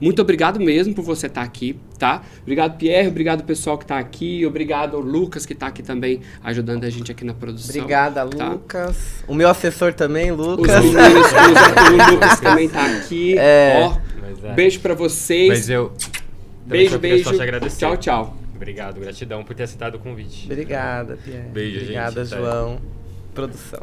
S1: Muito obrigado mesmo por você estar aqui, tá? Obrigado, Pierre, obrigado pessoal que tá aqui, obrigado Lucas que tá aqui também ajudando a gente aqui na produção.
S3: Obrigada,
S1: tá?
S3: Lucas. O meu assessor também,
S1: Os
S3: Lucas.
S1: meninos, os- o Lucas também tá aqui.
S3: É.
S1: Ó,
S2: é.
S1: beijo pra vocês.
S2: Mas eu.
S1: beijo, beijo.
S2: Só te agradecer.
S1: Tchau, tchau.
S2: Obrigado, gratidão por ter aceitado o convite.
S3: Obrigada, Pierre.
S2: Beijo, gente.
S3: Obrigada. João. Produção.